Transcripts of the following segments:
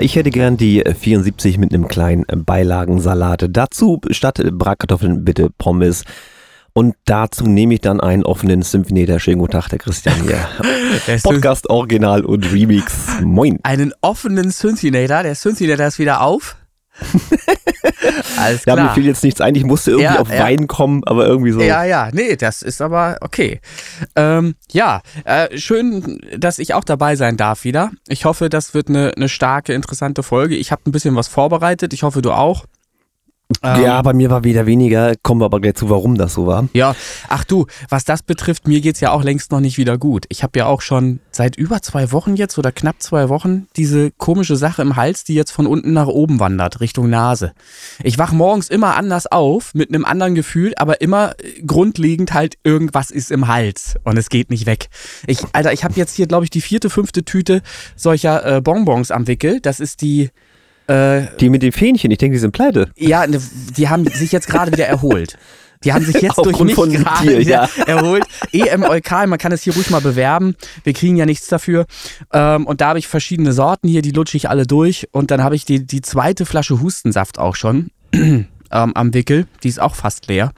ich hätte gern die 74 mit einem kleinen Beilagensalat. Dazu statt Bratkartoffeln bitte Pommes. Und dazu nehme ich dann einen offenen Symphonieter. Schönen guten Tag, der Christian hier. Podcast Original und Remix. Moin. Einen offenen Synthinator. Der Synthinator ist wieder auf. Alles klar. Ja, mir fiel jetzt nichts ein. Ich musste irgendwie ja, auf ja. Wein kommen, aber irgendwie so. Ja, ja, nee, das ist aber okay. Ähm, ja, äh, schön, dass ich auch dabei sein darf wieder. Ich hoffe, das wird eine, eine starke, interessante Folge. Ich habe ein bisschen was vorbereitet. Ich hoffe, du auch. Ähm, ja, bei mir war wieder weniger, kommen wir aber gleich zu, warum das so war. Ja, ach du, was das betrifft, mir geht's ja auch längst noch nicht wieder gut. Ich habe ja auch schon seit über zwei Wochen jetzt oder knapp zwei Wochen diese komische Sache im Hals, die jetzt von unten nach oben wandert, Richtung Nase. Ich wach morgens immer anders auf, mit einem anderen Gefühl, aber immer grundlegend halt irgendwas ist im Hals und es geht nicht weg. Ich, Alter, ich habe jetzt hier, glaube ich, die vierte, fünfte Tüte solcher äh, Bonbons am Wickel. Das ist die äh, die mit den Fähnchen, ich denke, die sind pleite. Ja, ne, die haben sich jetzt gerade wieder erholt. Die haben sich jetzt durch mich gerade dir, ja. erholt. EM Eukal, man kann es hier ruhig mal bewerben. Wir kriegen ja nichts dafür. Ähm, und da habe ich verschiedene Sorten hier, die lutsche ich alle durch. Und dann habe ich die, die zweite Flasche Hustensaft auch schon ähm, am Wickel. Die ist auch fast leer.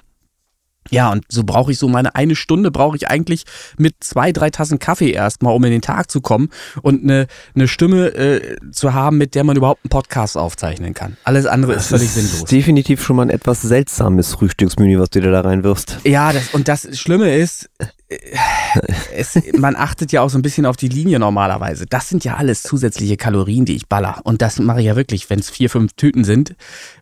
Ja, und so brauche ich so meine eine Stunde brauche ich eigentlich mit zwei, drei Tassen Kaffee erstmal, um in den Tag zu kommen und eine, eine Stimme äh, zu haben, mit der man überhaupt einen Podcast aufzeichnen kann. Alles andere das ist völlig ist sinnlos. Definitiv schon mal ein etwas seltsames Frühstücksmenü, was du dir da reinwirfst. Ja, das, und das Schlimme ist, es, man achtet ja auch so ein bisschen auf die Linie normalerweise. Das sind ja alles zusätzliche Kalorien, die ich baller. Und das mache ich ja wirklich, wenn es vier, fünf Tüten sind.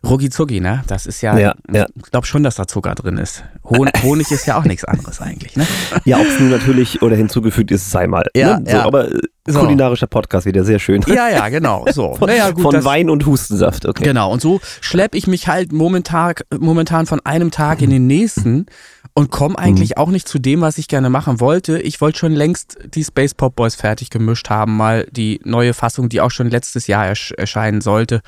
Rucki zucki, ne? Das ist ja, ja, ja. ich glaube schon, dass da Zucker drin ist. Honig ist ja auch nichts anderes eigentlich, ne? Ja, ob es nun natürlich oder hinzugefügt ist, sei mal. Ja, ne? so, ja. Aber äh, so. kulinarischer Podcast wieder, sehr schön. Ja, ja, genau. So. von, naja, gut, von Wein und Hustensaft, okay. Genau, und so schleppe ich mich halt momentan, momentan von einem Tag in den nächsten und komme eigentlich mhm. auch nicht zu dem, was ich gerne machen wollte. Ich wollte schon längst die Space Pop Boys fertig gemischt haben, mal die neue Fassung, die auch schon letztes Jahr ersch erscheinen sollte,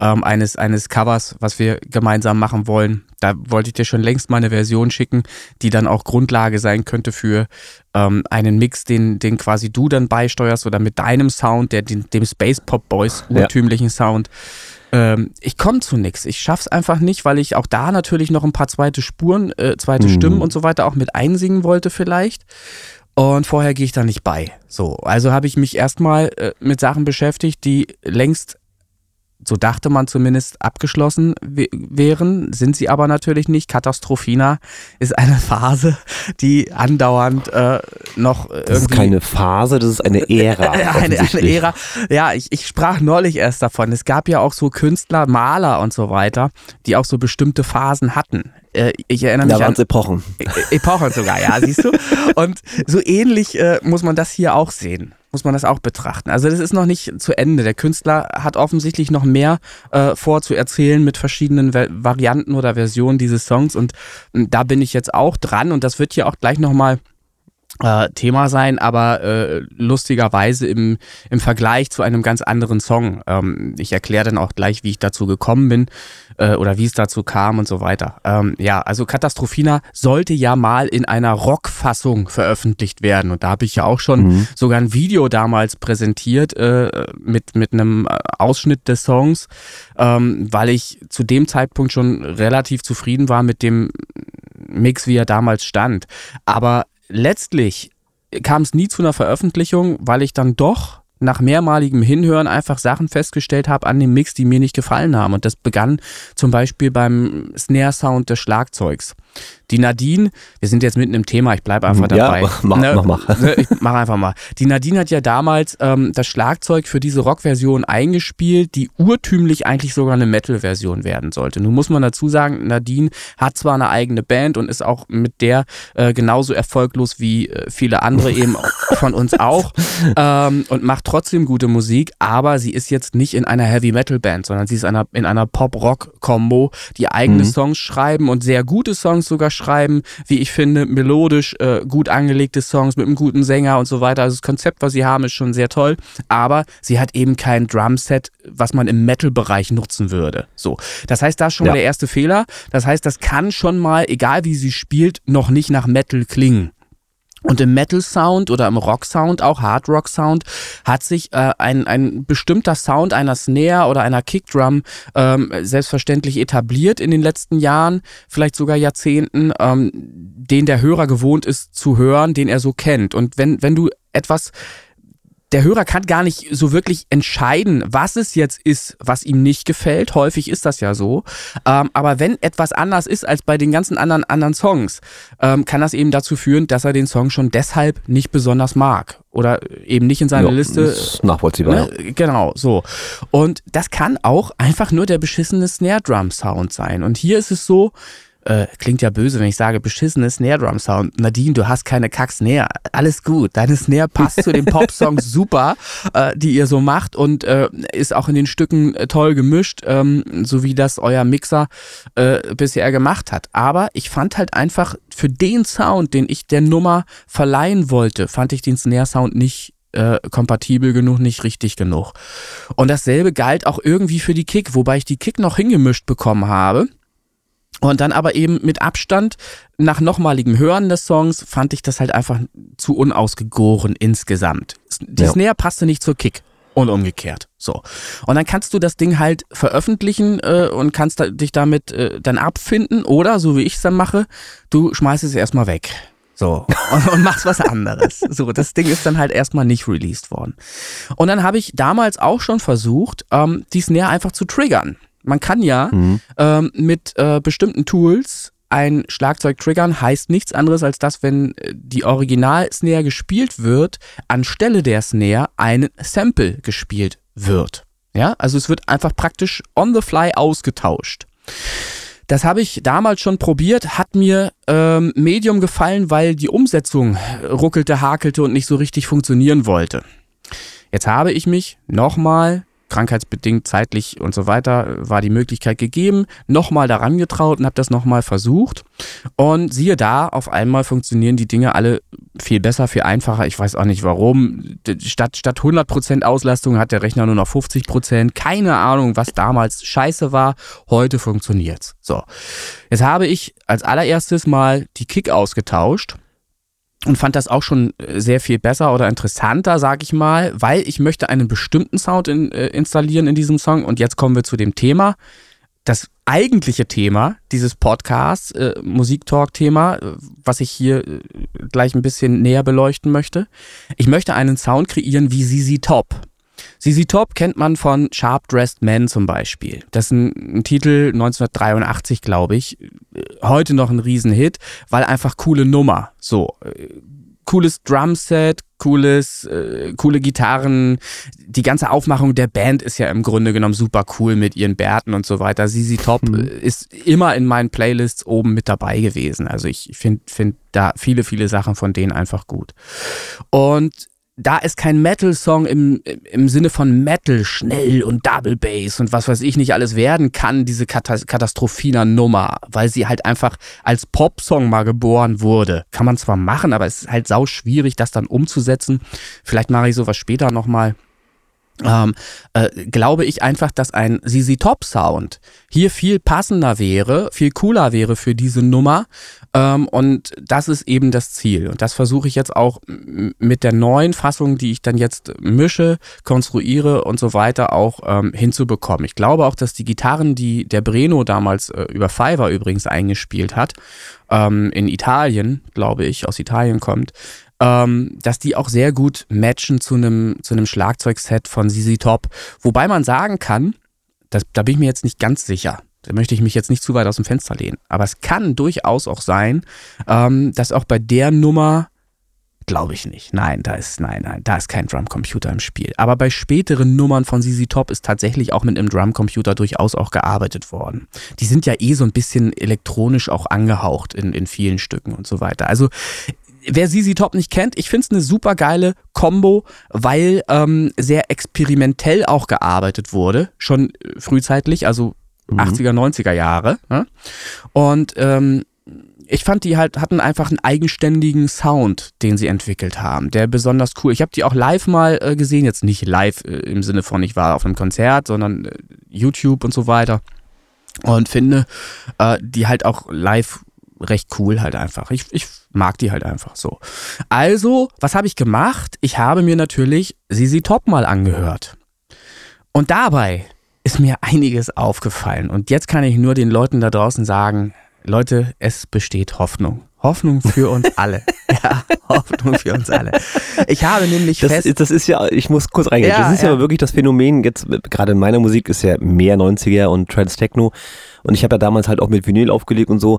ähm, eines, eines Covers, was wir gemeinsam machen wollen. Da wollte ich dir schon längst mal eine Version schicken, die dann auch Grundlage sein könnte für ähm, einen Mix, den, den quasi du dann beisteuerst oder mit deinem Sound, der, dem, dem Space Pop Boys urtümlichen ja. Sound ähm, ich komme zu nichts. Ich schaff's einfach nicht, weil ich auch da natürlich noch ein paar zweite Spuren, äh, zweite mhm. Stimmen und so weiter auch mit einsingen wollte vielleicht. Und vorher gehe ich da nicht bei. So, also habe ich mich erstmal äh, mit Sachen beschäftigt, die längst so dachte man zumindest, abgeschlossen wären, sind sie aber natürlich nicht. Katastrophina ist eine Phase, die andauernd äh, noch irgendwie... Das ist keine Phase, das ist eine Ära. eine, eine Ära. Ja, ich, ich sprach neulich erst davon. Es gab ja auch so Künstler, Maler und so weiter, die auch so bestimmte Phasen hatten. Äh, ich erinnere mich da an Epochen. E-, Epochen sogar, ja, siehst du. Und so ähnlich äh, muss man das hier auch sehen muss man das auch betrachten. Also das ist noch nicht zu Ende. Der Künstler hat offensichtlich noch mehr äh, vor zu erzählen mit verschiedenen Varianten oder Versionen dieses Songs und da bin ich jetzt auch dran und das wird hier auch gleich nochmal äh, Thema sein, aber äh, lustigerweise im, im Vergleich zu einem ganz anderen Song. Ähm, ich erkläre dann auch gleich, wie ich dazu gekommen bin äh, oder wie es dazu kam und so weiter. Ähm, ja, also Katastrophina sollte ja mal in einer Rockfassung veröffentlicht werden und da habe ich ja auch schon mhm. sogar ein Video damals präsentiert äh, mit, mit einem äh, Ausschnitt des Songs, ähm, weil ich zu dem Zeitpunkt schon relativ zufrieden war mit dem Mix, wie er damals stand. Aber letztlich kam es nie zu einer Veröffentlichung, weil ich dann doch nach mehrmaligem Hinhören einfach Sachen festgestellt habe an dem Mix, die mir nicht gefallen haben. Und das begann zum Beispiel beim Snare-Sound des Schlagzeugs. Die Nadine, wir sind jetzt mitten im Thema, ich bleibe einfach dabei. Ja, mach, ne, mach, mach. Ne, ich mach einfach mal. Die Nadine hat ja damals ähm, das Schlagzeug für diese Rock-Version eingespielt, die urtümlich eigentlich sogar eine Metal-Version werden sollte. Nun muss man dazu sagen, Nadine hat zwar eine eigene Band und ist auch mit der äh, genauso erfolglos wie äh, viele andere eben von uns auch ähm, und macht trotzdem gute Musik, aber sie ist jetzt nicht in einer Heavy-Metal-Band, sondern sie ist einer, in einer Pop-Rock-Kombo, die eigene mhm. Songs schreiben und sehr gute Songs sogar schreiben, wie ich finde, melodisch äh, gut angelegte Songs mit einem guten Sänger und so weiter. Also das Konzept, was sie haben, ist schon sehr toll, aber sie hat eben kein Drumset, was man im Metal-Bereich nutzen würde. So, das heißt, das ist schon ja. mal der erste Fehler. Das heißt, das kann schon mal, egal wie sie spielt, noch nicht nach Metal klingen. Und im Metal-Sound oder im Rock-Sound, auch Hard-Rock-Sound, hat sich äh, ein, ein bestimmter Sound einer Snare oder einer Kickdrum ähm, selbstverständlich etabliert in den letzten Jahren, vielleicht sogar Jahrzehnten, ähm, den der Hörer gewohnt ist zu hören, den er so kennt. Und wenn, wenn du etwas der Hörer kann gar nicht so wirklich entscheiden, was es jetzt ist, was ihm nicht gefällt. Häufig ist das ja so. Ähm, aber wenn etwas anders ist als bei den ganzen anderen anderen Songs, ähm, kann das eben dazu führen, dass er den Song schon deshalb nicht besonders mag oder eben nicht in seine Ja, Liste. ist nachvollziehbar. Ne? Genau, so. Und das kann auch einfach nur der beschissene Snare Drum Sound sein. Und hier ist es so, äh, klingt ja böse, wenn ich sage beschissene Snare Drum Sound. Nadine, du hast keine Kack-Snare. Alles gut. Deine Snare passt zu den Pop-Songs super, äh, die ihr so macht und äh, ist auch in den Stücken äh, toll gemischt, ähm, so wie das euer Mixer äh, bisher gemacht hat. Aber ich fand halt einfach für den Sound, den ich der Nummer verleihen wollte, fand ich den Snare Sound nicht äh, kompatibel genug, nicht richtig genug. Und dasselbe galt auch irgendwie für die Kick, wobei ich die Kick noch hingemischt bekommen habe. Und dann aber eben mit Abstand, nach nochmaligem Hören des Songs, fand ich das halt einfach zu unausgegoren insgesamt. Die Ja. Snare passte nicht zur Kick. Und umgekehrt. So. Und dann kannst du das Ding halt veröffentlichen äh, und kannst da, dich damit äh, dann abfinden. Oder, so wie ich es dann mache, du schmeißt es erstmal weg. So. Und, und machst was anderes. So, das Ding ist dann halt erstmal nicht released worden. Und dann habe ich damals auch schon versucht, ähm, die Snare einfach zu triggern. Man kann ja Mhm. ähm, mit äh, bestimmten Tools ein Schlagzeug triggern, heißt nichts anderes, als dass, wenn äh, die Original-Snare gespielt wird, anstelle der Snare ein Sample gespielt wird. Ja, also es wird einfach praktisch on the fly ausgetauscht. Das habe ich damals schon probiert, hat mir ähm, Medium gefallen, weil die Umsetzung ruckelte, hakelte und nicht so richtig funktionieren wollte. Jetzt habe ich mich nochmal, krankheitsbedingt, zeitlich und so weiter, war die Möglichkeit gegeben, nochmal daran getraut und habe das nochmal versucht. Und siehe da, auf einmal funktionieren die Dinge alle viel besser, viel einfacher. Ich weiß auch nicht warum. Statt, statt 100% Auslastung hat der Rechner nur noch 50%. Keine Ahnung, was damals scheiße war. Heute funktioniert's. So. Jetzt habe ich als allererstes mal die Kick ausgetauscht und fand das auch schon äh, sehr viel besser oder interessanter, sag ich mal, weil ich möchte einen bestimmten Sound in, äh, installieren in diesem Song. Und jetzt kommen wir zu dem Thema. Das eigentliche Thema dieses Podcasts, äh, Musiktalk-Thema, äh, was ich hier äh, gleich ein bisschen näher beleuchten möchte. Ich möchte einen Sound kreieren wie ZZ Top. ZZ Top kennt man von Sharp Dressed Men zum Beispiel. Das ist ein, ein Titel 1983, glaube ich. Äh, Heute noch ein Riesenhit, weil einfach coole Nummer. So, äh, cooles Drumset, cooles, äh, coole Gitarren. Die ganze Aufmachung der Band ist ja im Grunde genommen super cool mit ihren Bärten und so weiter. ZZ Top Mhm. äh, ist immer in meinen Playlists oben mit dabei gewesen. Also ich finde find da viele, viele Sachen von denen einfach gut. Und da ist kein Metal-Song im, im Sinne von Metal, schnell und Double Bass und was weiß ich nicht alles werden kann, diese Katas katastrophiner Nummer, weil sie halt einfach als Pop-Song mal geboren wurde. Kann man zwar machen, aber es ist halt sau schwierig, das dann umzusetzen. Vielleicht mache ich sowas später nochmal. Ähm, äh, glaube ich einfach, dass ein ZZ Top Sound hier viel passender wäre, viel cooler wäre für diese Nummer. Ähm, und das ist eben das Ziel. Und das versuche ich jetzt auch mit der neuen Fassung, die ich dann jetzt mische, konstruiere und so weiter auch ähm, hinzubekommen. Ich glaube auch, dass die Gitarren, die der Breno damals äh, über Fiverr übrigens eingespielt hat, ähm, in Italien, glaube ich, aus Italien kommt, ähm, dass die auch sehr gut matchen zu einem zu einem Schlagzeugset von ZZ Top. Wobei man sagen kann, das, da bin ich mir jetzt nicht ganz sicher. Da möchte ich mich jetzt nicht zu weit aus dem Fenster lehnen. Aber es kann durchaus auch sein, ähm, dass auch bei der Nummer Glaube ich nicht. Nein, da ist, nein, nein, da ist kein Drumcomputer im Spiel. Aber bei späteren Nummern von ZZ Top ist tatsächlich auch mit einem Drumcomputer durchaus auch gearbeitet worden. Die sind ja eh so ein bisschen elektronisch auch angehaucht in, in vielen Stücken und so weiter. Also, wer ZZ Top nicht kennt, ich finde es eine super geile Combo, weil ähm, sehr experimentell auch gearbeitet wurde, schon äh, frühzeitig, also 80er, 90er Jahre. Ne? Und ähm, ich fand, die halt hatten einfach einen eigenständigen Sound, den sie entwickelt haben, der besonders cool. Ich habe die auch live mal äh, gesehen, jetzt nicht live äh, im Sinne von, ich war auf einem Konzert, sondern äh, YouTube und so weiter. Und finde äh, die halt auch live recht cool halt einfach. Ich, ich mag die halt einfach so. Also, was habe ich gemacht? Ich habe mir natürlich Sisi Top mal angehört. Und dabei ist mir einiges aufgefallen. Und jetzt kann ich nur den Leuten da draußen sagen, Leute, es besteht Hoffnung. Hoffnung für uns alle. ja, Hoffnung für uns alle. Ich habe nämlich das, fest. Das ist ja, ich muss kurz reingehen. Ja, das ist ja, ja wirklich das Phänomen, jetzt gerade in meiner Musik ist ja mehr 90er und Trans Techno. Und ich habe ja damals halt auch mit Vinyl aufgelegt und so.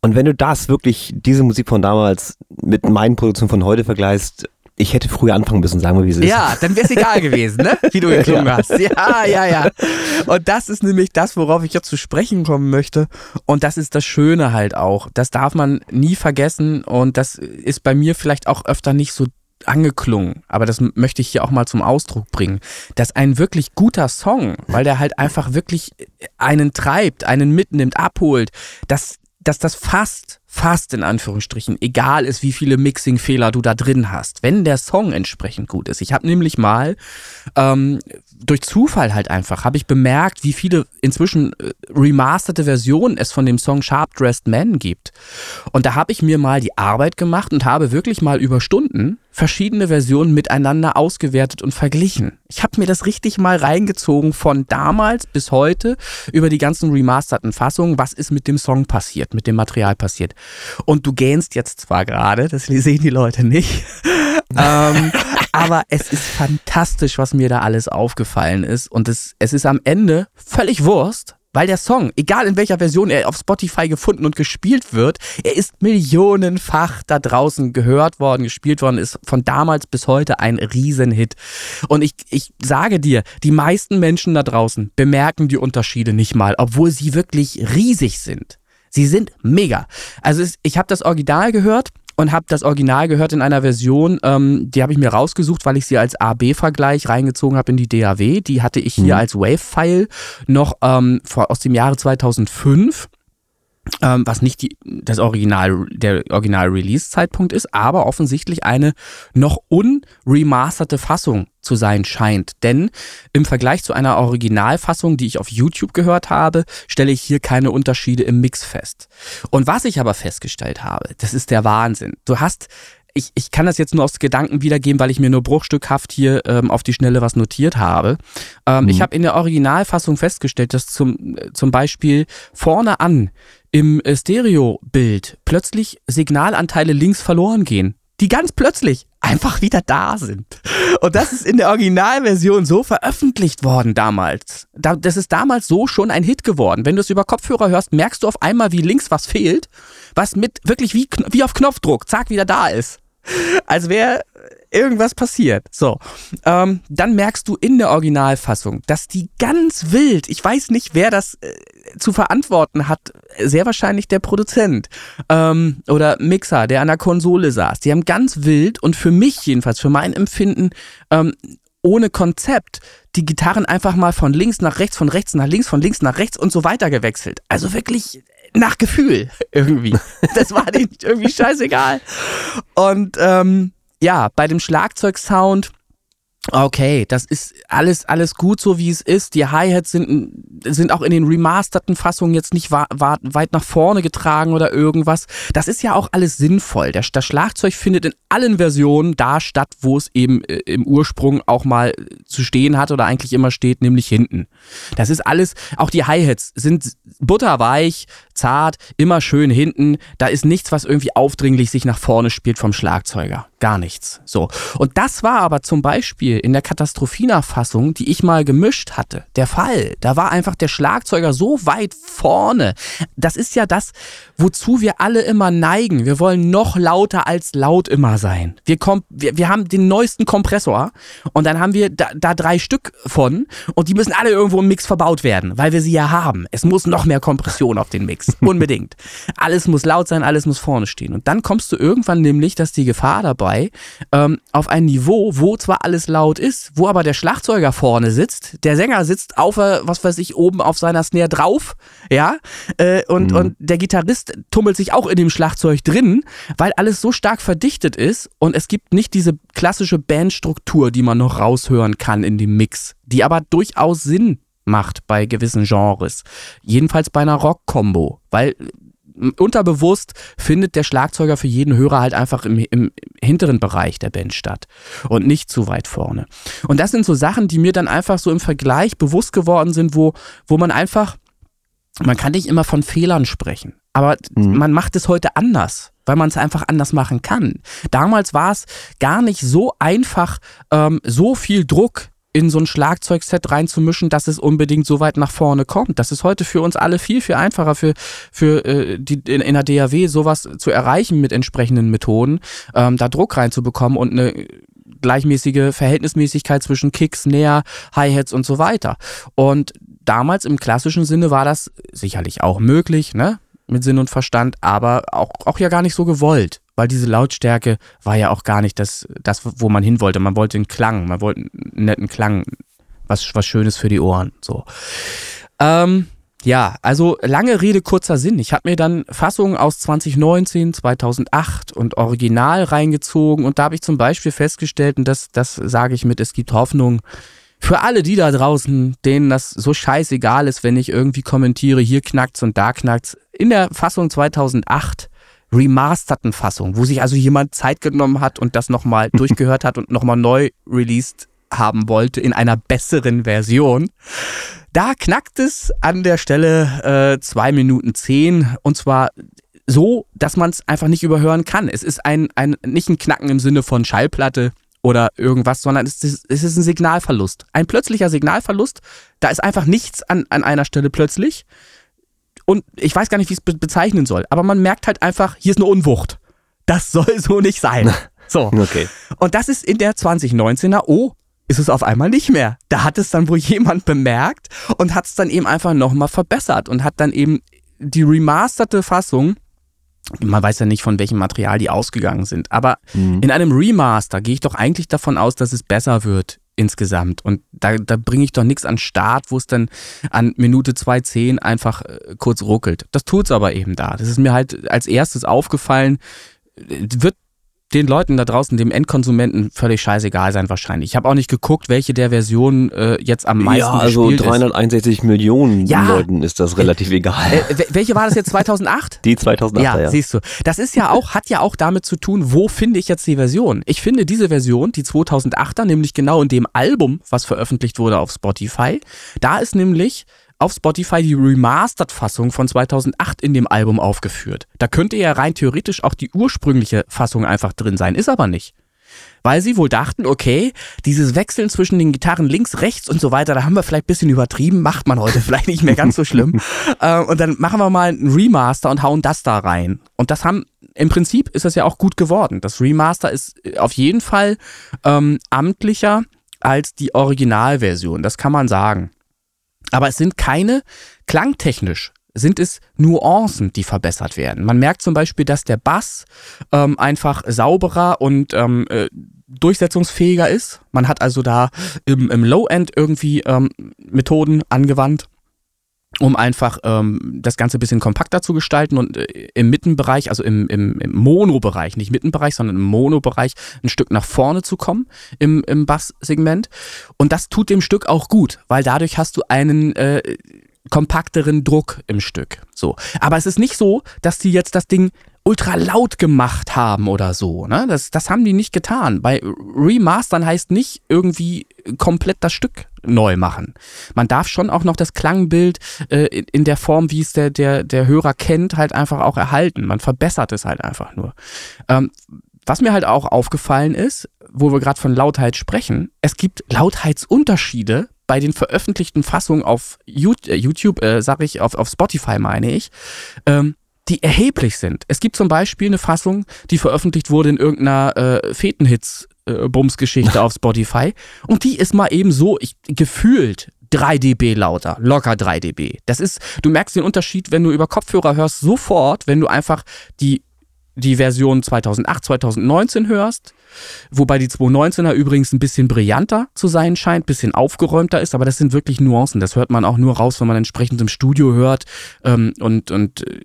Und wenn du das wirklich, diese Musik von damals mit meinen Produktionen von heute vergleichst, ich hätte früher anfangen müssen, sagen wir, wie es ist. Ja, dann wäre es egal gewesen, ne? Wie du geklungen ja. hast. Ja, ja, ja. Und das ist nämlich das, worauf ich jetzt zu sprechen kommen möchte. Und das ist das Schöne halt auch. Das darf man nie vergessen. Und das ist bei mir vielleicht auch öfter nicht so angeklungen, aber das möchte ich hier auch mal zum Ausdruck bringen, dass ein wirklich guter Song, weil der halt einfach wirklich einen treibt, einen mitnimmt, abholt, dass, dass das fast fast in Anführungsstrichen egal ist, wie viele Mixing-Fehler du da drin hast, wenn der Song entsprechend gut ist. Ich habe nämlich mal ähm, durch Zufall halt einfach, habe ich bemerkt, wie viele inzwischen äh, remasterte Versionen es von dem Song Sharp Dressed Man gibt. Und da habe ich mir mal die Arbeit gemacht und habe wirklich mal über Stunden verschiedene Versionen miteinander ausgewertet und verglichen. Ich habe mir das richtig mal reingezogen von damals bis heute über die ganzen remasterten Fassungen, was ist mit dem Song passiert, mit dem Material passiert. Und du gähnst jetzt zwar gerade, das sehen die Leute nicht, ähm, aber es ist fantastisch, was mir da alles aufgefallen ist. Und es, es ist am Ende völlig Wurst, weil der Song, egal in welcher Version er auf Spotify gefunden und gespielt wird, er ist millionenfach da draußen gehört worden, gespielt worden, ist von damals bis heute ein Riesenhit. Und ich, ich sage dir, die meisten Menschen da draußen bemerken die Unterschiede nicht mal, obwohl sie wirklich riesig sind. Sie sind mega. Also es, ich habe das Original gehört und habe das Original gehört in einer Version, ähm, die habe ich mir rausgesucht, weil ich sie als AB-Vergleich reingezogen habe in die DAW. Die hatte ich hier mhm. als Wave-File noch ähm, aus dem Jahre 2005 ähm, was nicht die, das Original, der Original-Release-Zeitpunkt ist, aber offensichtlich eine noch unremasterte Fassung zu sein scheint. Denn im Vergleich zu einer Originalfassung, die ich auf YouTube gehört habe, stelle ich hier keine Unterschiede im Mix fest. Und was ich aber festgestellt habe, das ist der Wahnsinn. Du hast ich, ich kann das jetzt nur aus Gedanken wiedergeben, weil ich mir nur bruchstückhaft hier ähm, auf die Schnelle was notiert habe. Ähm, mhm. Ich habe in der Originalfassung festgestellt, dass zum, äh, zum Beispiel vorne an im äh, Stereobild plötzlich Signalanteile links verloren gehen. Die ganz plötzlich einfach wieder da sind. Und das ist in der Originalversion so veröffentlicht worden damals. Das ist damals so schon ein Hit geworden. Wenn du es über Kopfhörer hörst, merkst du auf einmal, wie links was fehlt, was mit wirklich wie, wie auf Knopfdruck, zack, wieder da ist. Als wäre irgendwas passiert. So, ähm, dann merkst du in der Originalfassung, dass die ganz wild, ich weiß nicht, wer das äh, zu verantworten hat, sehr wahrscheinlich der Produzent ähm, oder Mixer, der an der Konsole saß. Die haben ganz wild und für mich jedenfalls, für mein Empfinden, ähm, ohne Konzept die Gitarren einfach mal von links nach rechts, von rechts nach links, von links nach rechts und so weiter gewechselt. Also wirklich nach Gefühl irgendwie. Das war denen irgendwie scheißegal. Und ähm, ja, bei dem Schlagzeugsound Okay, das ist alles, alles gut so, wie es ist. Die Hi-Hats sind, sind auch in den remasterten Fassungen jetzt nicht weit nach vorne getragen oder irgendwas. Das ist ja auch alles sinnvoll. Der, das Schlagzeug findet in allen Versionen da statt, wo es eben äh, im Ursprung auch mal zu stehen hat oder eigentlich immer steht, nämlich hinten. Das ist alles, auch die Hi-Hats sind butterweich, zart, immer schön hinten. Da ist nichts, was irgendwie aufdringlich sich nach vorne spielt vom Schlagzeuger. Gar nichts. So. Und das war aber zum Beispiel in der Katastrophina-Fassung, die ich mal gemischt hatte, der Fall. Da war einfach der Schlagzeuger so weit vorne. Das ist ja das, wozu wir alle immer neigen. Wir wollen noch lauter als laut immer sein. Wir, kommen, wir, wir haben den neuesten Kompressor und dann haben wir da, da drei Stück von und die müssen alle irgendwo im Mix verbaut werden, weil wir sie ja haben. Es muss noch mehr Kompression auf den Mix. Unbedingt. alles muss laut sein, alles muss vorne stehen. Und dann kommst du irgendwann nämlich, dass die Gefahr dabei dabei, ähm, auf ein Niveau, wo zwar alles laut ist, wo aber der Schlagzeuger vorne sitzt, der Sänger sitzt auf, äh, was weiß ich, oben auf seiner Snare drauf, ja, äh, und, mhm. und der Gitarrist tummelt sich auch in dem Schlagzeug drin, weil alles so stark verdichtet ist und es gibt nicht diese klassische Bandstruktur, die man noch raushören kann in dem Mix, die aber durchaus Sinn macht bei gewissen Genres. Jedenfalls bei einer Rock-Kombo, weil unterbewusst findet der Schlagzeuger für jeden Hörer halt einfach im, im hinteren Bereich der Band statt und nicht zu weit vorne. Und das sind so Sachen, die mir dann einfach so im Vergleich bewusst geworden sind, wo, wo man einfach, man kann nicht immer von Fehlern sprechen, aber mhm. man macht es heute anders weil man es einfach anders machen kann. Damals war es gar nicht so einfach, ähm, so viel Druck in so ein Schlagzeugset reinzumischen, dass es unbedingt so weit nach vorne kommt. Das ist heute für uns alle viel, viel einfacher für, für äh, die in, in der DAW sowas zu erreichen mit entsprechenden Methoden, ähm, da Druck reinzubekommen und eine gleichmäßige Verhältnismäßigkeit zwischen Kicks, Snare, Hi-Hats und so weiter. Und damals im klassischen Sinne war das sicherlich auch möglich, ne? Mit Sinn und Verstand, aber auch, auch ja gar nicht so gewollt weil diese Lautstärke war ja auch gar nicht das, das, wo man hin wollte. Man wollte einen Klang, man wollte einen netten Klang, was, was Schönes für die Ohren. So. Ähm, ja, also lange Rede, kurzer Sinn. Ich habe mir dann Fassungen aus 2019, 2008 und Original reingezogen und da habe ich zum Beispiel festgestellt, und das, das sage ich mit, es gibt Hoffnung, für alle die da draußen, denen das so scheißegal ist, wenn ich irgendwie kommentiere, hier knackt's und da knackt's. In der Fassung 2008 remasterten Fassung, wo sich also jemand Zeit genommen hat und das nochmal durchgehört hat und nochmal neu released haben wollte in einer besseren Version. Da knackt es an der Stelle äh, 2 Minuten 10 und zwar so, dass man es einfach nicht überhören kann. Es ist ein, ein, nicht ein Knacken im Sinne von Schallplatte oder irgendwas, sondern es ist, es ist ein Signalverlust. Ein plötzlicher Signalverlust. Da ist einfach nichts an, an einer Stelle plötzlich und ich weiß gar nicht, wie ich es bezeichnen soll, aber man merkt halt einfach, hier ist eine Unwucht. Das soll so nicht sein. So. Okay. Und das ist in der 2019er, oh, ist es auf einmal nicht mehr. Da hat es dann wohl jemand bemerkt und hat es dann eben einfach nochmal verbessert und hat dann eben die remasterte Fassung, man weiß ja nicht, von welchem Material die ausgegangen sind, aber mhm. in einem Remaster gehe ich doch eigentlich davon aus, dass es besser wird insgesamt. Und da, da bringe ich doch nichts an Start, wo es dann an Minute 2.10 einfach äh, kurz ruckelt. Das tut es aber eben da. Das ist mir halt als erstes aufgefallen. Wird den Leuten da draußen, dem Endkonsumenten, völlig scheißegal sein wahrscheinlich. Ich habe auch nicht geguckt, welche der Versionen äh, jetzt am meisten ja, also gespielt 361 ist. Millionen ja. Leuten ist das relativ egal. Äh, welche war das jetzt 2008? Die 2008 ja, ja, siehst du. Das ist ja auch hat ja auch damit zu tun, wo finde ich jetzt die Version? Ich finde diese Version, die 2008er, nämlich genau in dem Album, was veröffentlicht wurde auf Spotify, da ist nämlich auf Spotify die Remastered-Fassung von 2008 in dem Album aufgeführt. Da könnte ja rein theoretisch auch die ursprüngliche Fassung einfach drin sein, ist aber nicht. Weil sie wohl dachten, okay, dieses Wechseln zwischen den Gitarren links, rechts und so weiter, da haben wir vielleicht ein bisschen übertrieben, macht man heute vielleicht nicht mehr ganz so schlimm. äh, und dann machen wir mal einen Remaster und hauen das da rein. Und das haben, im Prinzip ist das ja auch gut geworden. Das Remaster ist auf jeden Fall ähm, amtlicher als die Originalversion, das kann man sagen. Aber es sind keine klangtechnisch sind es Nuancen, die verbessert werden. Man merkt zum Beispiel, dass der Bass ähm, einfach sauberer und ähm, äh, durchsetzungsfähiger ist. Man hat also da im, im Low-End irgendwie ähm, Methoden angewandt um einfach ähm, das Ganze ein bisschen kompakter zu gestalten und äh, im Mittenbereich, also im, im, im Mono-Bereich, nicht Mittenbereich, sondern im Mono-Bereich ein Stück nach vorne zu kommen im, im Bass-Segment. Und das tut dem Stück auch gut, weil dadurch hast du einen äh, kompakteren Druck im Stück. So. Aber es ist nicht so, dass die jetzt das Ding ultra laut gemacht haben oder so. Ne? Das, das haben die nicht getan. Bei Remastern heißt nicht irgendwie komplett das Stück neu machen. Man darf schon auch noch das Klangbild äh, in der Form, wie es der, der, der Hörer kennt, halt einfach auch erhalten. Man verbessert es halt einfach nur. Ähm, was mir halt auch aufgefallen ist, wo wir gerade von Lautheit sprechen, es gibt Lautheitsunterschiede bei den veröffentlichten Fassungen auf äh, YouTube, äh, sag ich, auf, auf Spotify meine ich, ähm, die erheblich sind. Es gibt zum Beispiel eine Fassung, die veröffentlicht wurde in irgendeiner äh, Fetenhits Bums-Geschichte auf Spotify und die ist mal eben so ich, gefühlt 3 dB lauter, locker 3 dB. Das ist, du merkst den Unterschied, wenn du über Kopfhörer hörst, sofort, wenn du einfach die, die Version 2008, 2019 hörst, wobei die 219er übrigens ein bisschen brillanter zu sein scheint, bisschen aufgeräumter ist, aber das sind wirklich Nuancen. Das hört man auch nur raus, wenn man entsprechend im Studio hört ähm, und, und äh,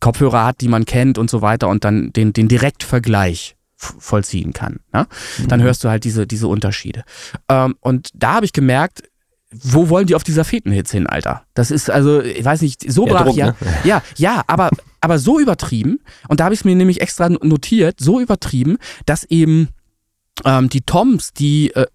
Kopfhörer hat, die man kennt und so weiter und dann den, den Direktvergleich vollziehen kann. Ne? Dann mhm. hörst du halt diese, diese Unterschiede. Ähm, und da habe ich gemerkt, wo wollen die auf dieser Fetenhits hin, Alter? Das ist also, ich weiß nicht, so brach, Druck, ja. Ne? Ja, ja, aber, aber so übertrieben, und da habe ich es mir nämlich extra notiert, so übertrieben, dass eben ähm, die Toms, die äh,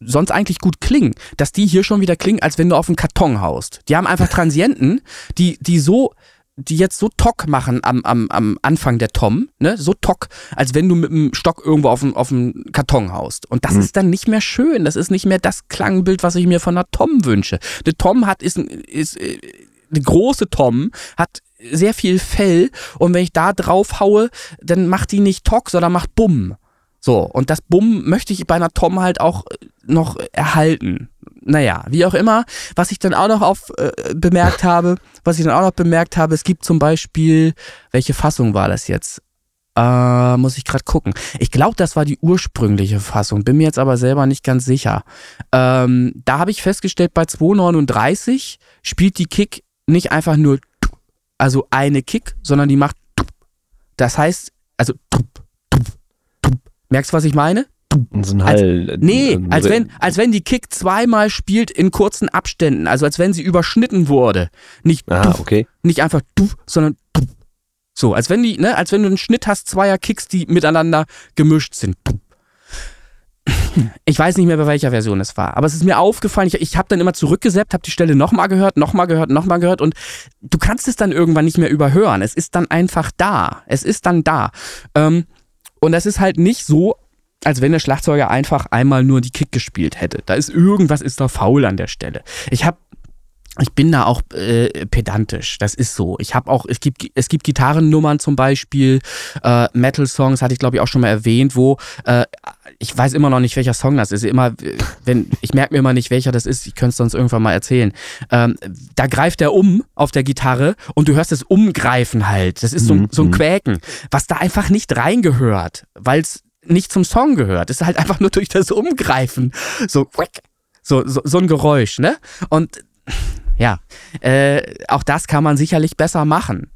sonst eigentlich gut klingen, dass die hier schon wieder klingen, als wenn du auf einen Karton haust. Die haben einfach Transienten, die, die so, die jetzt so tock machen am, am, am Anfang der Tom, ne, so tock, als wenn du mit dem Stock irgendwo auf einen, auf Karton haust. Und das mhm. ist dann nicht mehr schön. Das ist nicht mehr das Klangbild, was ich mir von einer Tom wünsche. Der Tom hat, ist, ist, eine große Tom hat sehr viel Fell und wenn ich da drauf haue, dann macht die nicht Tock, sondern macht Bumm. So, und das Bumm möchte ich bei einer Tom halt auch noch erhalten. Naja, wie auch immer, was ich dann auch noch auf äh, bemerkt habe, was ich dann auch noch bemerkt habe, es gibt zum Beispiel, welche Fassung war das jetzt? Äh, muss ich gerade gucken. Ich glaube, das war die ursprüngliche Fassung, bin mir jetzt aber selber nicht ganz sicher. Ähm, da habe ich festgestellt, bei 239 spielt die Kick nicht einfach nur, also eine Kick, sondern die macht, das heißt, also, merkst du, was ich meine? So ein Hall. Als, nee, als wenn, als wenn die Kick zweimal spielt in kurzen Abständen, also als wenn sie überschnitten wurde. Nicht, ah, okay. nicht einfach, sondern so, als wenn die, ne, als wenn du einen Schnitt hast, zweier Kicks, die miteinander gemischt sind. Ich weiß nicht mehr, bei welcher Version es war, aber es ist mir aufgefallen. Ich, ich habe dann immer zurückgesäppt, habe die Stelle nochmal gehört, nochmal gehört, nochmal gehört und du kannst es dann irgendwann nicht mehr überhören. Es ist dann einfach da. Es ist dann da. Ähm, und es ist halt nicht so, als wenn der Schlagzeuger einfach einmal nur die Kick gespielt hätte. Da ist irgendwas ist da faul an der Stelle. Ich habe ich bin da auch äh, pedantisch, das ist so. Ich habe auch, es gibt, es gibt Gitarrennummern zum Beispiel, äh, Metal-Songs hatte ich glaube ich auch schon mal erwähnt, wo äh, ich weiß immer noch nicht, welcher Song das ist. Immer, wenn ich merke mir immer nicht, welcher das ist. Ich könnte es sonst irgendwann mal erzählen. Ähm, da greift er um auf der Gitarre und du hörst das Umgreifen halt. Das ist so, mhm. so ein mhm. Quäken, was da einfach nicht reingehört, weil es nicht zum Song gehört. Es ist halt einfach nur durch das Umgreifen so so, so, so ein Geräusch, ne? Und ja, äh, auch das kann man sicherlich besser machen.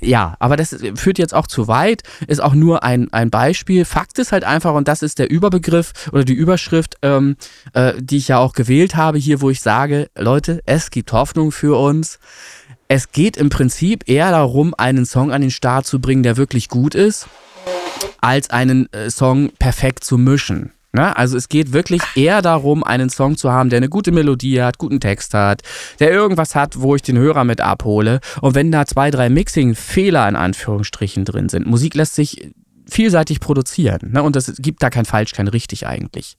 Ja, aber das führt jetzt auch zu weit, ist auch nur ein, ein Beispiel. Fakt ist halt einfach, und das ist der Überbegriff oder die Überschrift, ähm, äh, die ich ja auch gewählt habe hier, wo ich sage, Leute, es gibt Hoffnung für uns. Es geht im Prinzip eher darum, einen Song an den Start zu bringen, der wirklich gut ist, als einen äh, Song perfekt zu mischen. Ne? Also es geht wirklich eher darum, einen Song zu haben, der eine gute Melodie hat, guten Text hat, der irgendwas hat, wo ich den Hörer mit abhole. Und wenn da zwei, drei Mixing-Fehler in Anführungsstrichen drin sind, Musik lässt sich vielseitig produzieren. Ne? Und es gibt da kein Falsch, kein Richtig eigentlich.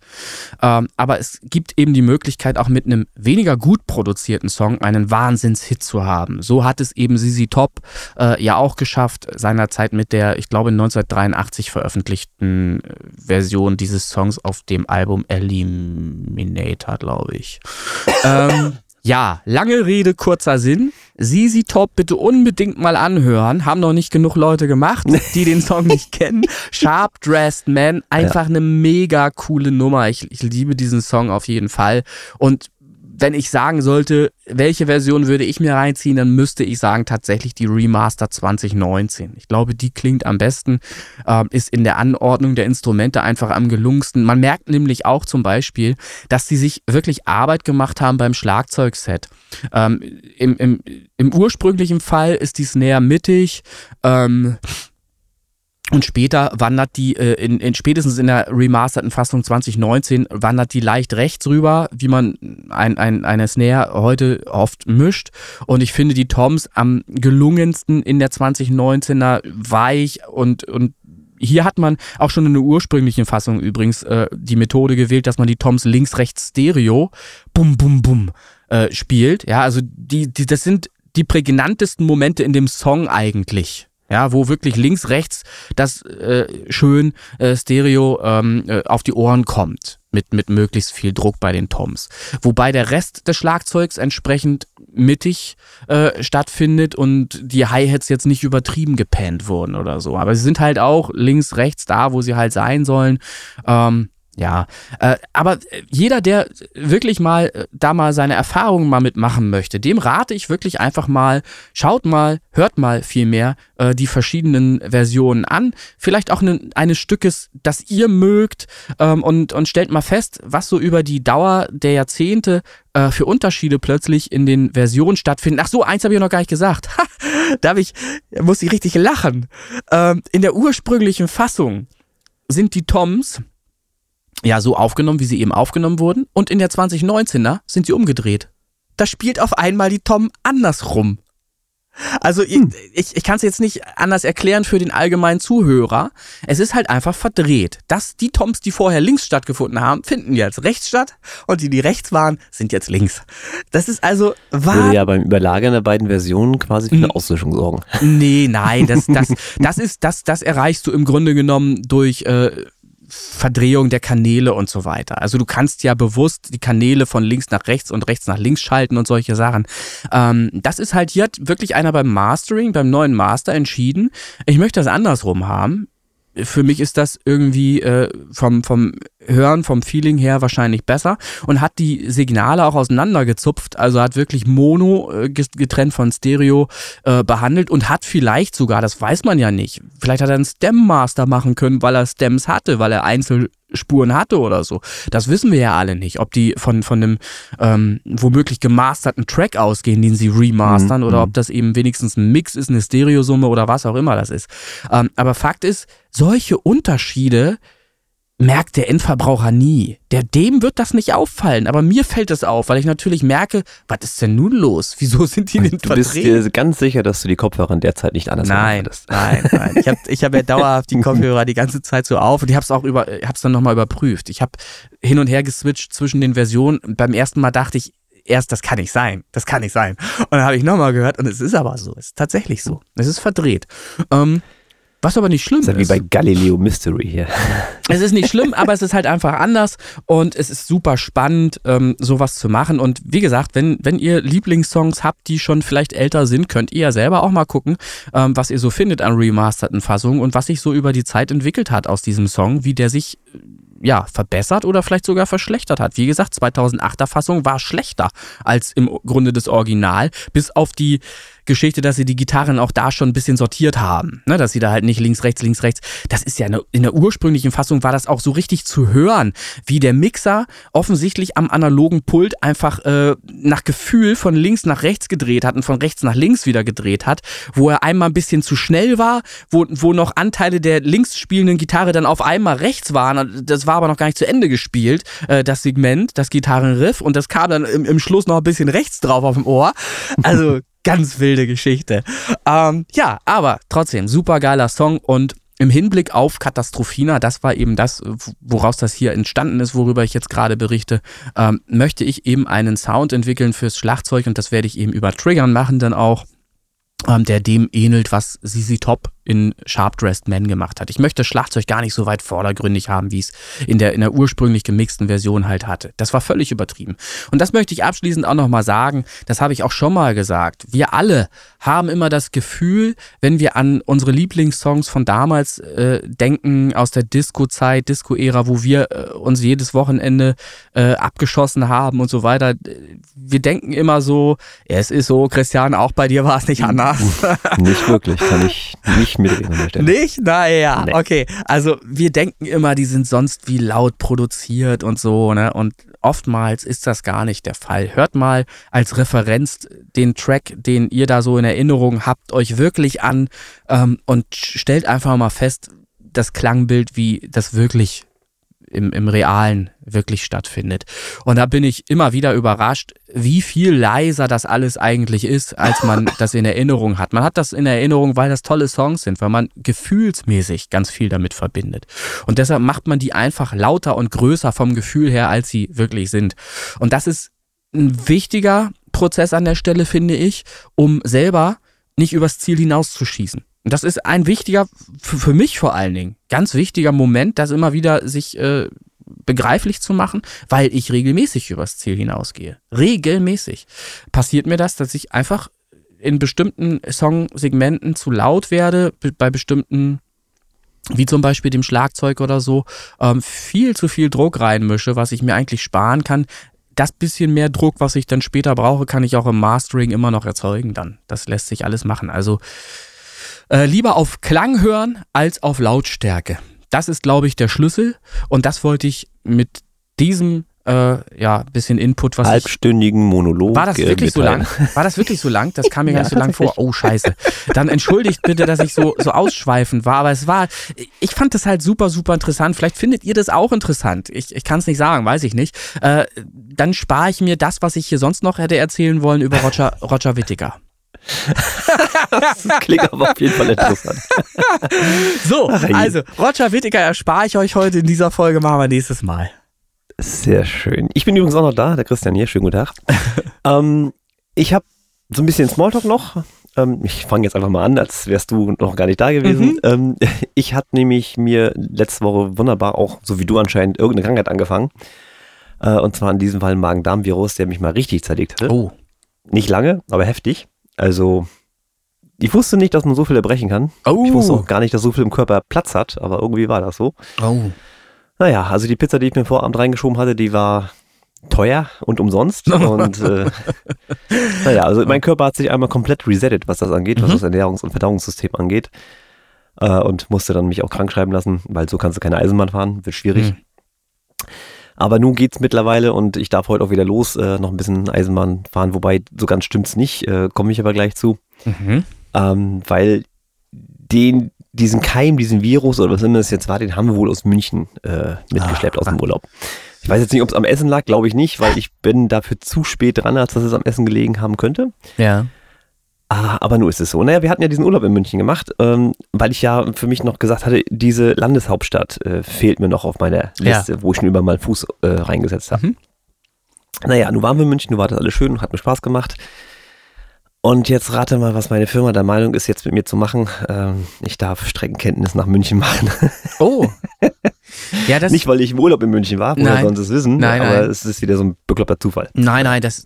Ähm, aber es gibt eben die Möglichkeit, auch mit einem weniger gut produzierten Song einen Wahnsinnshit zu haben. So hat es eben Sisi Top äh, ja auch geschafft, seinerzeit mit der, ich glaube, 1983 veröffentlichten äh, Version dieses Songs auf dem Album Eliminator, glaube ich. ähm, ja, lange Rede, kurzer Sinn. Sisi Top bitte unbedingt mal anhören. Haben noch nicht genug Leute gemacht, die den Song nicht kennen. Sharp Dressed Man, einfach ja. eine mega coole Nummer. Ich, ich liebe diesen Song auf jeden Fall. Und wenn ich sagen sollte, welche Version würde ich mir reinziehen, dann müsste ich sagen tatsächlich die Remaster 2019. Ich glaube, die klingt am besten, äh, ist in der Anordnung der Instrumente einfach am gelungensten. Man merkt nämlich auch zum Beispiel, dass sie sich wirklich Arbeit gemacht haben beim Schlagzeugset. Ähm, im, im, Im ursprünglichen Fall ist die Snare mittig. Ähm, und später wandert die, äh, in, in, spätestens in der remasterten Fassung 2019, wandert die leicht rechts rüber, wie man ein, ein, eine Snare heute oft mischt. Und ich finde die Toms am gelungensten in der 2019er weich und, und hier hat man auch schon in der ursprünglichen Fassung übrigens äh, die Methode gewählt, dass man die Toms links-rechts Stereo bum bum bum äh, spielt. Ja, also die, die, das sind die prägnantesten Momente in dem Song eigentlich. Ja, wo wirklich links, rechts das äh, schön äh, Stereo ähm, äh, auf die Ohren kommt. Mit, mit möglichst viel Druck bei den Toms. Wobei der Rest des Schlagzeugs entsprechend mittig äh, stattfindet und die Hi-Hats jetzt nicht übertrieben gepannt wurden oder so. Aber sie sind halt auch links, rechts da, wo sie halt sein sollen. Ähm, Ja, äh, aber jeder, der wirklich mal äh, da mal seine Erfahrungen mal mitmachen möchte, dem rate ich wirklich einfach mal, schaut mal, hört mal vielmehr äh, die verschiedenen Versionen an, vielleicht auch ne, eines Stückes, das ihr mögt ähm, und, und stellt mal fest, was so über die Dauer der Jahrzehnte äh, für Unterschiede plötzlich in den Versionen stattfinden. Ach so, eins habe ich noch gar nicht gesagt. da hab ich, muss ich richtig lachen. Ähm, in der ursprünglichen Fassung sind die Toms ja so aufgenommen, wie sie eben aufgenommen wurden. Und in der 2019er sind sie umgedreht. Da spielt auf einmal die Tom andersrum. Also hm. ich, ich kann es jetzt nicht anders erklären für den allgemeinen Zuhörer. Es ist halt einfach verdreht. Dass die Toms, die vorher links stattgefunden haben, finden jetzt rechts statt und die, die rechts waren, sind jetzt links. Das ist also wahr. Würde ja beim Überlagern der beiden Versionen quasi für eine Auslöschung sorgen. Nee, nein, das, das, das ist, das, das erreichst du im Grunde genommen durch äh, Verdrehung der Kanäle und so weiter. Also du kannst ja bewusst die Kanäle von links nach rechts und rechts nach links schalten und solche Sachen. Ähm, das ist halt, hier hat wirklich einer beim Mastering, beim neuen Master entschieden, ich möchte das andersrum haben für mich ist das irgendwie äh, vom, vom Hören, vom Feeling her wahrscheinlich besser und hat die Signale auch auseinandergezupft, also hat wirklich Mono äh, getrennt von Stereo äh, behandelt und hat vielleicht sogar, das weiß man ja nicht, vielleicht hat er einen Stem Master machen können, weil er Stems hatte, weil er Einzel Spuren hatte oder so. Das wissen wir ja alle nicht, ob die von, von einem ähm, womöglich gemasterten Track ausgehen, den sie remastern, mhm. oder ob das eben wenigstens ein Mix ist, eine Stereosumme oder was auch immer das ist. Ähm, aber Fakt ist, solche Unterschiede merkt der Endverbraucher nie. Der, dem wird das nicht auffallen, aber mir fällt es auf, weil ich natürlich merke, was ist denn nun los? Wieso sind die denn Du bist dir ganz sicher, dass du die Kopfhörer in der Zeit nicht anders Nein, nein, nein. Ich habe ich hab ja dauerhaft die Kopfhörer die ganze Zeit so auf und ich habe es auch über, hab's dann nochmal überprüft. Ich habe hin und her geswitcht zwischen den Versionen. Beim ersten Mal dachte ich, erst, das kann nicht sein, das kann nicht sein. Und dann habe ich nochmal gehört und es ist aber so, es ist tatsächlich so. Es ist verdreht. Ähm, was aber nicht schlimm ist. Das ist wie bei Galileo Mystery hier. Es ist nicht schlimm, aber es ist halt einfach anders und es ist super spannend, ähm, sowas zu machen. Und wie gesagt, wenn, wenn ihr Lieblingssongs habt, die schon vielleicht älter sind, könnt ihr ja selber auch mal gucken, ähm, was ihr so findet an remasterten Fassungen und was sich so über die Zeit entwickelt hat aus diesem Song, wie der sich ja, verbessert oder vielleicht sogar verschlechtert hat. Wie gesagt, 2008er Fassung war schlechter als im Grunde das Original, bis auf die Geschichte, dass sie die Gitarren auch da schon ein bisschen sortiert haben. Ne, dass sie da halt nicht links, rechts, links, rechts. Das ist ja eine, in der ursprünglichen Fassung war das auch so richtig zu hören, wie der Mixer offensichtlich am analogen Pult einfach äh, nach Gefühl von links nach rechts gedreht hat und von rechts nach links wieder gedreht hat, wo er einmal ein bisschen zu schnell war, wo, wo noch Anteile der links spielenden Gitarre dann auf einmal rechts waren. Das war aber noch gar nicht zu Ende gespielt, äh, das Segment, das Gitarrenriff und das kam dann im, im Schluss noch ein bisschen rechts drauf auf dem Ohr. Also ganz wilde Geschichte. Ähm, ja, aber trotzdem, super geiler Song und im Hinblick auf Katastrophina, das war eben das, woraus das hier entstanden ist, worüber ich jetzt gerade berichte, ähm, möchte ich eben einen Sound entwickeln fürs Schlagzeug und das werde ich eben über Triggern machen dann auch ähm, der dem ähnelt, was Sisi Top in Sharp Dressed Man gemacht hat. Ich möchte das Schlagzeug gar nicht so weit vordergründig haben, wie es in der, in der ursprünglich gemixten Version halt hatte. Das war völlig übertrieben. Und das möchte ich abschließend auch nochmal sagen, das habe ich auch schon mal gesagt. Wir alle haben immer das Gefühl, wenn wir an unsere Lieblingssongs von damals äh, denken, aus der Disco-Zeit, Disco-Ära, wo wir äh, uns jedes Wochenende äh, abgeschossen haben und so weiter, wir denken immer so, es ist so, Christian, auch bei dir war es nicht anders. Nicht wirklich, kann ich nicht mitreden an der Stelle. Nicht? Naja, nee. okay. Also wir denken immer, die sind sonst wie laut produziert und so, ne? Und oftmals ist das gar nicht der Fall. Hört mal als Referenz den Track, den ihr da so in Erinnerung habt, euch wirklich an ähm, und stellt einfach mal fest, das Klangbild, wie das wirklich im, im Realen wirklich stattfindet. Und da bin ich immer wieder überrascht, wie viel leiser das alles eigentlich ist, als man das in Erinnerung hat. Man hat das in Erinnerung, weil das tolle Songs sind, weil man gefühlsmäßig ganz viel damit verbindet. Und deshalb macht man die einfach lauter und größer vom Gefühl her, als sie wirklich sind. Und das ist ein wichtiger Prozess an der Stelle, finde ich, um selber nicht übers Ziel hinauszuschießen. Und das ist ein wichtiger, für mich vor allen Dingen, ganz wichtiger Moment, das immer wieder sich äh, begreiflich zu machen, weil ich regelmäßig übers Ziel hinausgehe. Regelmäßig passiert mir das, dass ich einfach in bestimmten Songsegmenten zu laut werde, bei bestimmten wie zum Beispiel dem Schlagzeug oder so, ähm, viel zu viel Druck reinmische, was ich mir eigentlich sparen kann. Das bisschen mehr Druck, was ich dann später brauche, kann ich auch im Mastering immer noch erzeugen dann. Das lässt sich alles machen. Also äh, lieber auf Klang hören als auf Lautstärke. Das ist, glaube ich, der Schlüssel. Und das wollte ich mit diesem äh, ja, bisschen Input, was halbstündigen Monolog. War das äh, wirklich so lang? War das wirklich so lang? Das kam mir gar nicht so lang vor. Oh Scheiße. Dann entschuldigt bitte, dass ich so so ausschweifend war, aber es war ich fand das halt super super interessant. Vielleicht findet ihr das auch interessant. Ich, ich kann es nicht sagen, weiß ich nicht. Äh, dann spare ich mir das, was ich hier sonst noch hätte erzählen wollen über Roger Roger Whittaker. das klingt aber auf jeden Fall interessant. so, also Roger Whittaker erspare ich euch heute in dieser Folge, machen wir nächstes Mal. Sehr schön. Ich bin übrigens auch noch da, der Christian hier. Schönen guten Tag. ähm, ich habe so ein bisschen Smalltalk noch. Ähm, ich fange jetzt einfach mal an, als wärst du noch gar nicht da gewesen. Mhm. Ähm, ich hatte nämlich mir letzte Woche wunderbar auch, so wie du anscheinend, irgendeine Krankheit angefangen. Äh, und zwar in diesem Fall ein Magen-Darm-Virus, der mich mal richtig zerlegt hatte. Oh. Nicht lange, aber heftig. Also, ich wusste nicht, dass man so viel erbrechen kann. Oh. Ich wusste auch gar nicht, dass so viel im Körper Platz hat, aber irgendwie war das so. Oh. Naja, also die Pizza, die ich mir vorabend reingeschoben hatte, die war teuer und umsonst. Und äh, naja, also mein Körper hat sich einmal komplett resettet, was das angeht, was mhm. das Ernährungs- und Verdauungssystem angeht. Äh, und musste dann mich auch krank schreiben lassen, weil so kannst du keine Eisenbahn fahren, wird schwierig. Mhm. Aber nun geht's mittlerweile und ich darf heute auch wieder los, äh, noch ein bisschen Eisenbahn fahren, wobei so ganz stimmt's nicht, äh, komme ich aber gleich zu. Mhm. Ähm, weil den, diesen Keim, diesen Virus oder was immer es jetzt war, den haben wir wohl aus München äh, mitgeschleppt ah, aus dem Urlaub. Ich weiß jetzt nicht, ob es am Essen lag, glaube ich nicht, weil ich bin dafür zu spät dran, als dass es am Essen gelegen haben könnte. Ja. Ah, aber nur ist es so. Naja, wir hatten ja diesen Urlaub in München gemacht, ähm, weil ich ja für mich noch gesagt hatte, diese Landeshauptstadt äh, fehlt mir noch auf meiner Liste, ja. wo ich schon über meinen Fuß äh, reingesetzt habe. Mhm. Naja, nun waren wir in München, nun war das alles schön und hat mir Spaß gemacht. Und jetzt rate mal, was meine Firma der Meinung ist, jetzt mit mir zu machen. Ähm, ich darf Streckenkenntnis nach München machen. Oh. Ja, das Nicht, weil ich im Urlaub in München war, woher sonst es wissen, nein, aber nein. es ist wieder so ein bekloppter Zufall. Nein, nein, das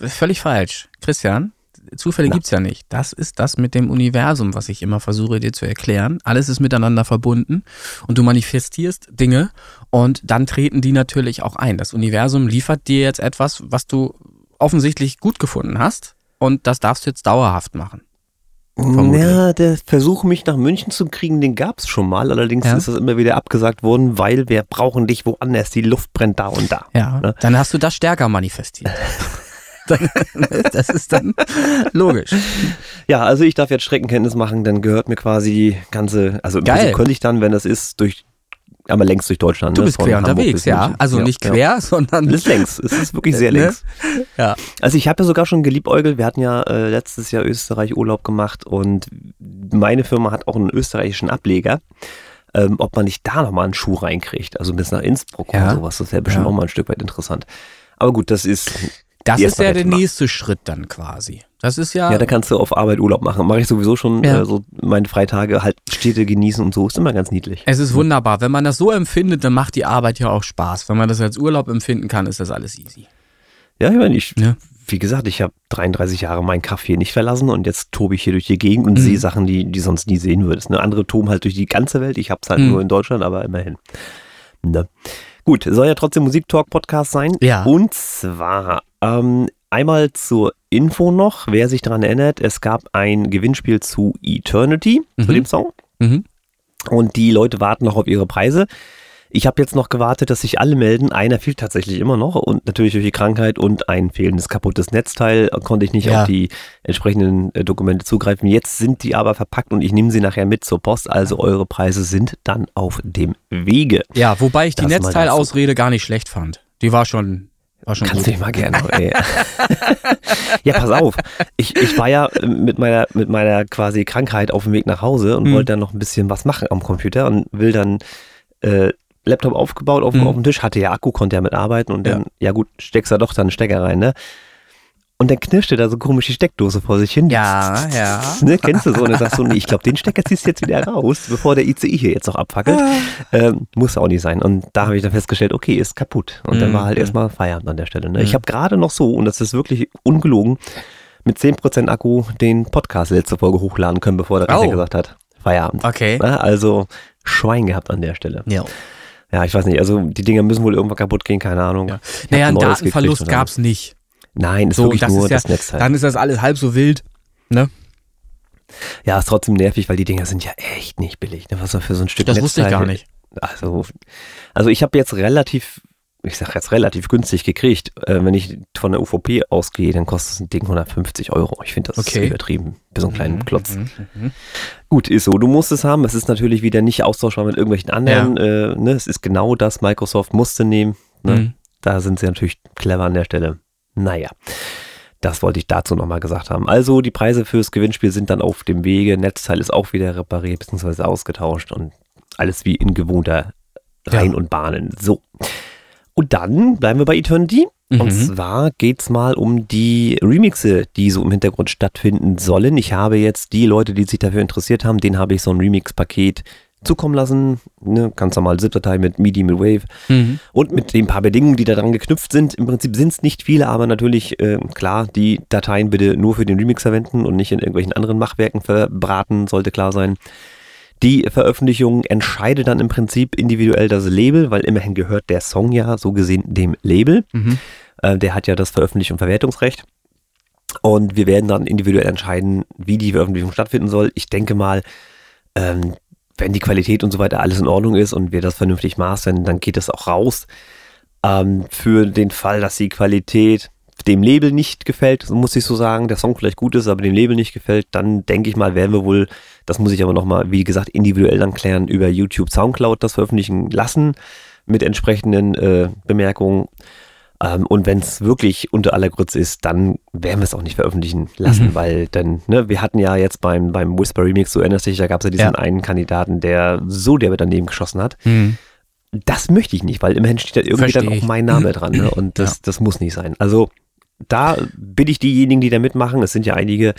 ist völlig falsch. Christian, Zufälle Na. gibt's ja nicht. Das ist das mit dem Universum, was ich immer versuche dir zu erklären. Alles ist miteinander verbunden und du manifestierst Dinge und dann treten die natürlich auch ein. Das Universum liefert dir jetzt etwas, was du offensichtlich gut gefunden hast und das darfst du jetzt dauerhaft machen. Vermutlich. Ja, der Versuch, mich nach München zu kriegen, den gab es schon mal. Allerdings ja. ist das immer wieder abgesagt worden, weil wir brauchen dich woanders. Die Luft brennt da und da. Ja, ne? dann hast du das stärker manifestiert. das ist dann logisch. Ja, also ich darf jetzt Streckenkenntnis machen, dann gehört mir quasi die ganze, also Geil. könnte ich dann, wenn das ist, durch einmal längs durch Deutschland. Du ne? bist quer unterwegs, ja. Also ja, nicht quer, ja. sondern. Es ist längs. Es ist wirklich sehr ne? längs. Ja. Also ich habe ja sogar schon geliebäugelt. Wir hatten ja äh, letztes Jahr Österreich Urlaub gemacht und meine Firma hat auch einen österreichischen Ableger. Ähm, ob man nicht da nochmal einen Schuh reinkriegt. Also bis nach Innsbruck ja. oder sowas. Das wäre bestimmt auch mal ein Stück weit interessant. Aber gut, das ist das ist ja der nächste Schritt dann quasi. Das ist ja. Ja, da kannst du auf Arbeit Urlaub machen. Mache ich sowieso schon ja. äh, so meine Freitage halt Städte genießen und so. Ist immer ganz niedlich. Es ist wunderbar. Wenn man das so empfindet, dann macht die Arbeit ja auch Spaß. Wenn man das als Urlaub empfinden kann, ist das alles easy. Ja, ich meine, ich, ja. wie gesagt, ich habe 33 Jahre meinen Kaffee nicht verlassen und jetzt tobe ich hier durch die Gegend und mhm. sehe Sachen, die, die sonst nie sehen würdest. Ne? Andere toben halt durch die ganze Welt. Ich habe es halt mhm. nur in Deutschland, aber immerhin. Ne? Gut, soll ja trotzdem Musiktalk-Podcast sein. Ja. Und zwar ähm, Einmal zur Info noch, wer sich daran erinnert, es gab ein Gewinnspiel zu Eternity, mhm. zu dem Song. Mhm. Und die Leute warten noch auf ihre Preise. Ich habe jetzt noch gewartet, dass sich alle melden. Einer fehlt tatsächlich immer noch und natürlich durch die Krankheit und ein fehlendes kaputtes Netzteil konnte ich nicht ja. auf die entsprechenden äh, Dokumente zugreifen. Jetzt sind die aber verpackt und ich nehme sie nachher mit zur Post. Also eure Preise sind dann auf dem Wege. Ja, wobei ich die Netzteilausrede gar nicht schlecht fand. Die war schon war schon Kannst du dich mal gerne. Ey. ja, pass auf. Ich, ich war ja mit meiner, mit meiner quasi Krankheit auf dem Weg nach Hause und mhm. wollte dann noch ein bisschen was machen am Computer und will dann äh, Laptop aufgebaut auf, mhm. auf dem Tisch, hatte ja Akku, konnte ja mitarbeiten und dann, ja, ja gut, steckst da doch dann einen Stecker rein, ne? Und dann knirschte da so komisch die Steckdose vor sich hin. Ja, ja. Ne, kennst du so? Und dann sagst du, nee, ich glaube, den Stecker ziehst du jetzt wieder raus, bevor der ICI hier jetzt noch abfackelt. Ah. Ähm, muss auch nicht sein. Und da habe ich dann festgestellt, okay, ist kaputt. Und dann war halt mhm. erstmal Feierabend an der Stelle. Ne? Ich mhm. habe gerade noch so, und das ist wirklich ungelogen, mit 10% Akku den Podcast letzte Folge hochladen können, bevor der Rechner oh. gesagt hat. Feierabend. Okay. Na, also Schwein gehabt an der Stelle. Ja. Ja, ich weiß nicht, also die Dinger müssen wohl irgendwann kaputt gehen, keine Ahnung. Ja. Naja, einen Datenverlust gab es nicht. Nein, ist So, wirklich das nur ist ja- das Netzteil. Dann ist das alles halb so wild. ja, ist trotzdem nervig, weil die Dinger sind ja echt nicht billig. Ne? Was für so ein Stück Das Netzteil. wusste ich gar nicht. Also, also ich habe jetzt relativ, ich sag jetzt relativ günstig gekriegt. Äh, wenn ich von der UVP ausgehe, dann kostet das ein Ding 150 Euro. Ich finde das Okay. übertrieben. Für so einen kleinen Mhm, Klotz. mhm, mhm. Gut, ist so. Du musst es haben. Es ist natürlich wieder nicht austauschbar mit irgendwelchen anderen. Äh, ne? Es ist genau das. Microsoft musste nehmen. Ne? Mhm. Da sind sie natürlich clever an der Stelle. Naja, das wollte ich dazu nochmal gesagt haben. Also die Preise fürs Gewinnspiel sind dann auf dem Wege. Netzteil ist auch wieder repariert bzw. ausgetauscht und alles wie in gewohnter Reihen Ja. und Bahnen. So. Und dann bleiben wir bei Eternity. Und Mhm. zwar geht's mal um die Remixe, die so im Hintergrund stattfinden sollen. Ich habe jetzt die Leute, die sich dafür interessiert haben, denen habe ich so ein Remix-Paket zukommen lassen. Ne, ganz normal ZIP-Datei mit MIDI, mit Wave Mhm. und mit den paar Bedingungen, die da dran geknüpft sind. Im Prinzip sind es nicht viele, aber natürlich, äh, klar, die Dateien bitte nur für den Remix verwenden und nicht in irgendwelchen anderen Machwerken verbraten, sollte klar sein. Die Veröffentlichung entscheidet dann im Prinzip individuell das Label, weil immerhin gehört der Song ja so gesehen dem Label. Mhm. Äh, der hat ja das Veröffentlichungs- und Verwertungsrecht. Und wir werden dann individuell entscheiden, wie die Veröffentlichung stattfinden soll. Ich denke mal, ähm, wenn die Qualität und so weiter alles in Ordnung ist und wir das vernünftig mastern, dann geht das auch raus. Ähm, für den Fall, dass die Qualität dem Label nicht gefällt, muss ich so sagen, der Song vielleicht gut ist, aber dem Label nicht gefällt, dann denke ich mal, werden wir wohl, das muss ich aber nochmal, wie gesagt, individuell dann klären, über YouTube Soundcloud das veröffentlichen lassen mit entsprechenden äh, Bemerkungen. Ähm, und wenn es wirklich unter aller Grütze ist, dann werden wir es auch nicht veröffentlichen lassen, Mhm. weil dann, ne, wir hatten ja jetzt beim, beim Whisper Remix, du erinnerst dich, da gab es ja diesen Ja. einen Kandidaten, der so derbe daneben geschossen hat. Mhm. Das möchte ich nicht, weil immerhin steht da irgendwie Versteh dann ich. auch mein Name dran. Ne? Und das, Ja. das muss nicht sein. Also da bitte ich diejenigen, die da mitmachen, es sind ja einige,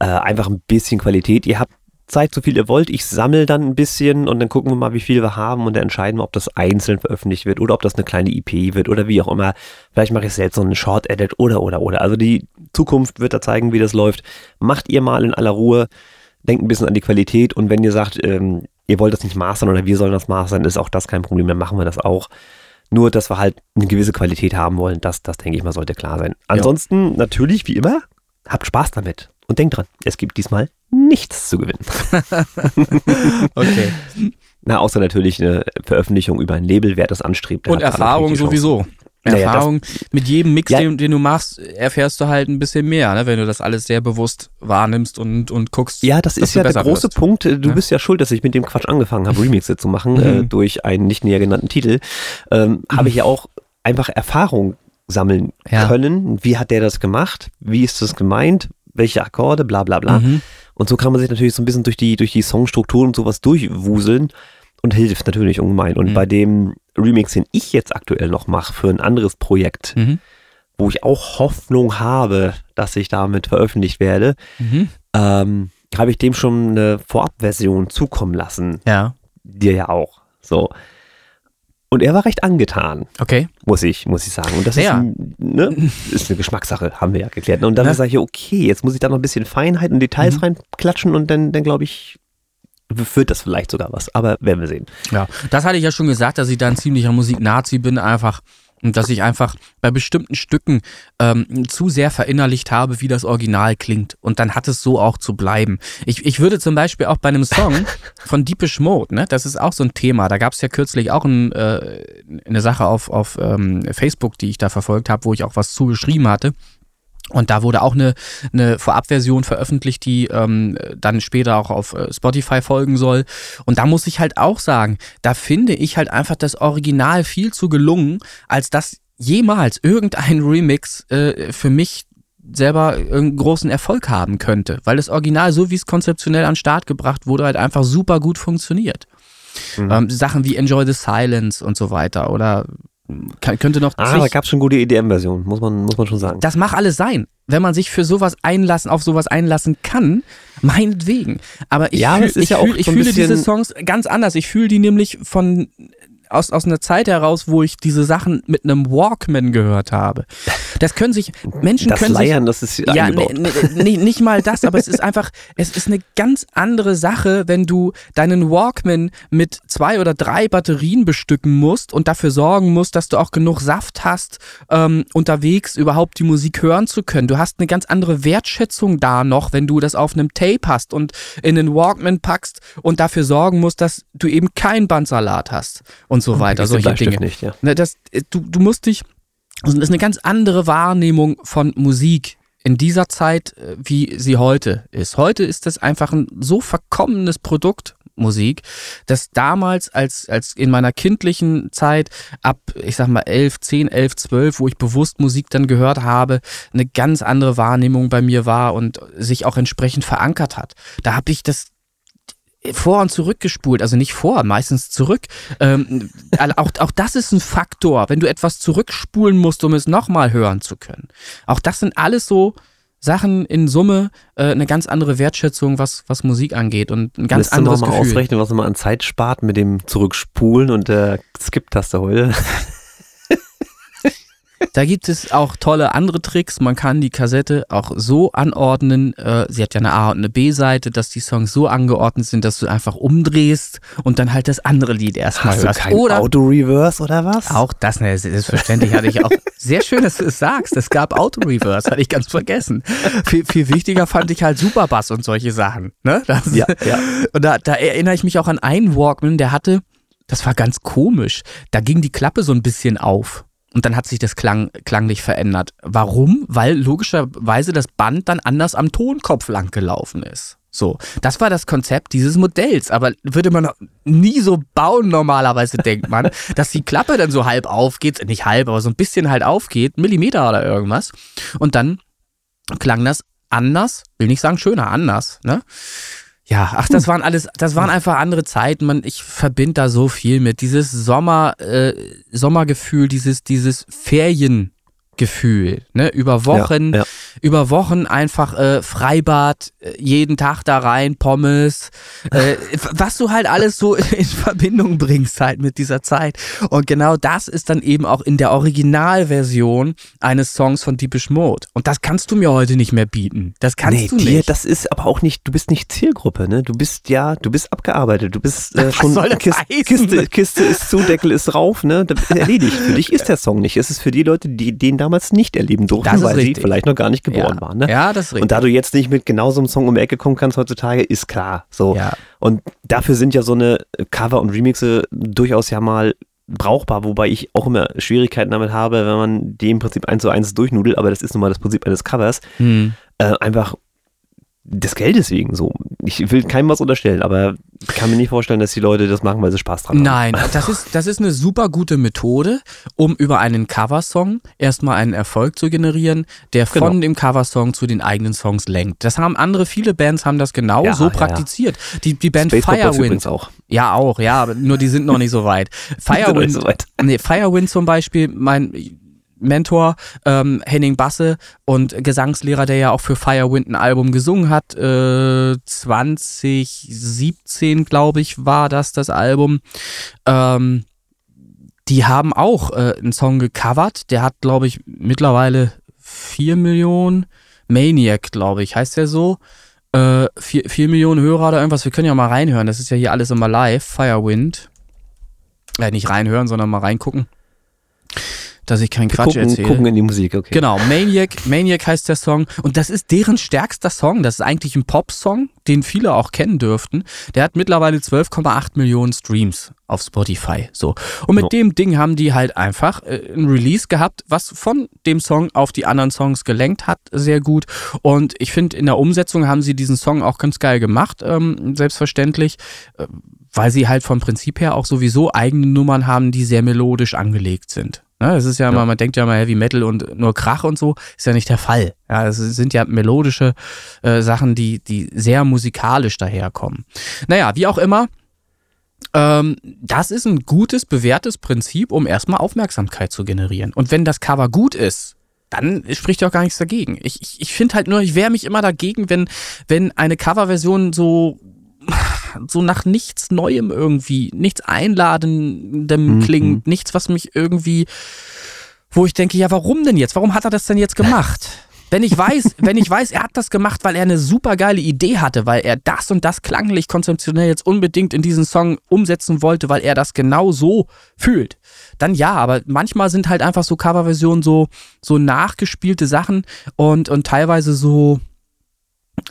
äh, einfach ein bisschen Qualität. Ihr habt Zeit, so viel ihr wollt. Ich sammle dann ein bisschen und dann gucken wir mal, wie viel wir haben und dann entscheiden wir, ob das einzeln veröffentlicht wird oder ob das eine kleine IP wird oder wie auch immer. Vielleicht mache ich selbst so einen Short-Edit oder, oder, oder. Also die Zukunft wird da zeigen, wie das läuft. Macht ihr mal in aller Ruhe, denkt ein bisschen an die Qualität und wenn ihr sagt, ähm, ihr wollt das nicht mastern oder wir sollen das mastern, ist auch das kein Problem, dann machen wir das auch. Nur, dass wir halt eine gewisse Qualität haben wollen, das, das denke ich mal, sollte klar sein. Ansonsten, natürlich, wie immer, habt Spaß damit. Und denkt dran, es gibt diesmal nichts zu gewinnen. Okay. Na, außer natürlich eine Veröffentlichung über ein Label, wer das anstrebt. Und Erfahrung sowieso. Naja, Erfahrung mit jedem Mix, Ja. den, den du machst, erfährst du halt ein bisschen mehr, ne? wenn du das alles sehr bewusst wahrnimmst und, und guckst. Ja, das ist ja der große wirst. Punkt. Du Ja. bist ja schuld, dass ich mit dem Quatsch angefangen habe, Remixe zu machen, äh, Mhm. durch einen nicht näher genannten Titel. Ähm, Habe ich ja auch einfach Erfahrung sammeln Ja. können. Wie hat der das gemacht? Wie ist das gemeint? Welche Akkorde? Bla bla bla. Mhm. Und so kann man sich natürlich so ein bisschen durch die, durch die Songstrukturen und sowas durchwuseln und hilft natürlich ungemein. Und Mhm. bei dem Remix, den ich jetzt aktuell noch mache für ein anderes Projekt, Mhm. wo ich auch Hoffnung habe, dass ich damit veröffentlicht werde, Mhm. ähm, habe ich dem schon eine Vorabversion zukommen lassen. Ja, Dir ja auch. So. Und er war recht angetan, okay. muss ich, muss ich sagen. Und das Ja. ist, ne, ist eine Geschmackssache, haben wir ja geklärt. Und dann Ne? sage ich, okay, jetzt muss ich da noch ein bisschen Feinheit und Details Mhm. reinklatschen und dann, dann glaube ich, führt das vielleicht sogar was. Aber werden wir sehen. Ja, das hatte ich ja schon gesagt, dass ich da ein ziemlicher Musik-Nazi bin, einfach. Und dass ich einfach bei bestimmten Stücken ähm, zu sehr verinnerlicht habe, wie das Original klingt. Und dann hat es so auch zu bleiben. Ich, ich würde zum Beispiel auch bei einem Song von Deepish Mode, ne, das ist auch so ein Thema. Da gab es ja kürzlich auch ein, äh, eine Sache auf, auf ähm, Facebook, die ich da verfolgt habe, wo ich auch was zugeschrieben hatte. Und da wurde auch eine, eine Vorabversion veröffentlicht, die ähm, dann später auch auf äh, Spotify folgen soll. Und da muss ich halt auch sagen, da finde ich halt einfach das Original viel zu gelungen, als dass jemals irgendein Remix äh, für mich selber einen großen Erfolg haben könnte. Weil das Original, so wie es konzeptionell an den Start gebracht wurde, halt einfach super gut funktioniert. Mhm. Ähm, Sachen wie Enjoy the Silence und so weiter. Oder könnte noch Ah, da gab es schon gute EDM-Versionen, muss man, muss man schon sagen. das mag alles sein. Wenn man sich für sowas einlassen, auf sowas einlassen kann, meinetwegen. Aber ich, Ja, fühl, ich, ja fühl, ich so fühle diese Songs ganz anders. Ich fühle die nämlich von aus, aus einer Zeit heraus, wo ich diese Sachen mit einem Walkman gehört habe. Das können sich, Menschen das können Leiern, sich, das ist ja, nee, nee, nee, nicht mal das, aber es ist einfach, es ist eine ganz andere Sache, wenn du deinen Walkman mit zwei oder drei Batterien bestücken musst und dafür sorgen musst, dass du auch genug Saft hast, ähm, unterwegs überhaupt die Musik hören zu können. Du hast eine ganz andere Wertschätzung da noch, wenn du das auf einem Tape hast und in den Walkman packst und dafür sorgen musst, dass du eben keinen Bandsalat hast und so weiter. Vergiss den Solche Dinge. Nicht, ja. Ne, das, äh, du, du musst dich, das ist eine ganz andere Wahrnehmung von Musik in dieser Zeit, äh, wie sie heute ist. Heute ist das einfach ein so verkommenes Produkt, Musik, dass damals als, als in meiner kindlichen Zeit ab, ich sag mal, 11, 10, 11, 12, wo ich bewusst Musik dann gehört habe, eine ganz andere Wahrnehmung bei mir war und sich auch entsprechend verankert hat. Da habe ich das vor und zurück gespult, also nicht vor, meistens zurück. Ähm, auch, auch das ist ein Faktor, wenn du etwas zurückspulen musst, um es nochmal hören zu können. Auch das sind alles so Sachen in Summe, äh, eine ganz andere Wertschätzung, was, was Musik angeht und ein ganz Lässt du anderes mal Gefühl. ausrechnen, was man an Zeit spart mit dem Zurückspulen und der Skip-Taste heute. Da gibt es auch tolle andere Tricks. Man kann die Kassette auch so anordnen. Äh, sie hat ja eine A- und eine B-Seite, dass die Songs so angeordnet sind, dass du einfach umdrehst und dann halt das andere Lied erstmal Hast du hörst. kein Oder Auto-Reverse oder was? Auch das, ne, selbstverständlich hatte ich auch. Sehr schön, dass du es sagst. Es gab Auto-Reverse, hatte ich ganz vergessen. Viel, viel wichtiger fand ich halt Superbass und solche Sachen. Ne? Das, Ja, ja. Und da, da erinnere ich mich auch an einen Walkman, der hatte, das war ganz komisch, da ging die Klappe so ein bisschen auf. Und dann hat sich das Klang, klanglich verändert. Warum? Weil logischerweise das Band dann anders am Tonkopf lang gelaufen ist. So, das war das Konzept dieses Modells. Aber würde man nie so bauen, normalerweise denkt man, dass die Klappe dann so halb aufgeht, nicht halb, aber so ein bisschen halt aufgeht, Millimeter oder irgendwas. Und dann klang das anders, will nicht sagen schöner, anders, ne? Ja, ach, das waren alles, das waren einfach andere Zeiten. Man, ich verbinde da so viel mit. Dieses Sommer, äh, Sommergefühl, dieses, dieses Feriengefühl, ne? Über Wochen, Ja, ja. Über Wochen einfach äh, Freibad, äh, jeden Tag da rein, Pommes, äh, was du halt alles so in Verbindung bringst halt mit dieser Zeit. Und genau das ist dann eben auch in der Originalversion eines Songs von Deepish Mode. Und das kannst du mir heute nicht mehr bieten. Das kannst nee, du dir, nicht. das ist aber auch nicht, du bist nicht Zielgruppe, ne? Du bist ja, du bist abgearbeitet, du bist äh, schon Kiste? Kiste, Kiste ist zu, Deckel ist drauf, ne? Erledigt. Für dich ist der Song nicht. Es ist für die Leute, die den damals nicht erleben durften, weil richtig. sie vielleicht noch gar nicht geboren ja. waren, ne? Ja, das ist richtig. Und da du jetzt nicht mit genau so einem Song um die Ecke kommen kannst heutzutage, ist klar. So. Ja. Und dafür sind ja so eine Cover und Remixe durchaus ja mal brauchbar, wobei ich auch immer Schwierigkeiten damit habe, wenn man die im Prinzip eins zu eins durchnudelt, aber das ist nun mal das Prinzip eines Covers, Hm. äh, einfach des Geldes wegen so. Ich will keinem was unterstellen, aber ich kann mir nicht vorstellen, dass die Leute das machen, weil sie Spaß dran haben. Nein, das ist, das ist eine super gute Methode, um über einen Coversong erstmal einen Erfolg zu generieren, der von Genau. dem Coversong zu den eigenen Songs lenkt. Das haben andere, viele Bands haben das genau Ja, so ja, praktiziert. Die, die Band Space Firewind. auch. Ja, auch, ja, nur die sind noch nicht so weit. Firewind, so weit. nee, Firewind zum Beispiel, mein Mentor ähm, Henning Basse und Gesangslehrer, der ja auch für Firewind ein Album gesungen hat. Äh, 2017, glaube ich, war das das Album. Ähm, die haben auch äh, einen Song gecovert. Der hat, glaube ich, mittlerweile 4 Millionen. Maniac, glaube ich, heißt der so. Äh, 4, 4 Millionen Hörer oder irgendwas. Wir können ja mal reinhören. Das ist ja hier alles immer live. Firewind. Äh, nicht reinhören, sondern mal reingucken. Dass ich keinen Quatsch gucken, erzähle. gucken in die Musik, okay. Genau, Maniac, Maniac heißt der Song und das ist deren stärkster Song. Das ist eigentlich ein Pop-Song, den viele auch kennen dürften. Der hat mittlerweile 12,8 Millionen Streams auf Spotify. So. Und mit No. dem Ding haben die halt einfach äh, ein Release gehabt, was von dem Song auf die anderen Songs gelenkt hat, sehr gut. Und ich finde, in der Umsetzung haben sie diesen Song auch ganz geil gemacht, ähm, selbstverständlich. Äh, weil sie halt vom Prinzip her auch sowieso eigene Nummern haben, die sehr melodisch angelegt sind. Ne, das ist ja Ja. man denkt ja mal Heavy Metal und nur Krach und so, ist ja nicht der Fall. Ja, es sind ja melodische äh, Sachen, die, die sehr musikalisch daherkommen. Naja, wie auch immer, ähm, das ist ein gutes, bewährtes Prinzip, um erstmal Aufmerksamkeit zu generieren. Und wenn das Cover gut ist, dann spricht ja auch gar nichts dagegen. Ich, ich, ich finde halt nur, ich wehre mich immer dagegen, wenn, wenn eine Coverversion so so nach nichts Neuem irgendwie, nichts Einladendem mhm. klingt, nichts, was mich irgendwie, wo ich denke, ja, warum denn jetzt? Warum hat er das denn jetzt gemacht? Wenn ich weiß, wenn ich weiß, er hat das gemacht, weil er eine super geile Idee hatte, weil er das und das klanglich konzeptionell jetzt unbedingt in diesen Song umsetzen wollte, weil er das genau so fühlt, dann ja, aber manchmal sind halt einfach so Coverversionen so, so nachgespielte Sachen und, und teilweise so,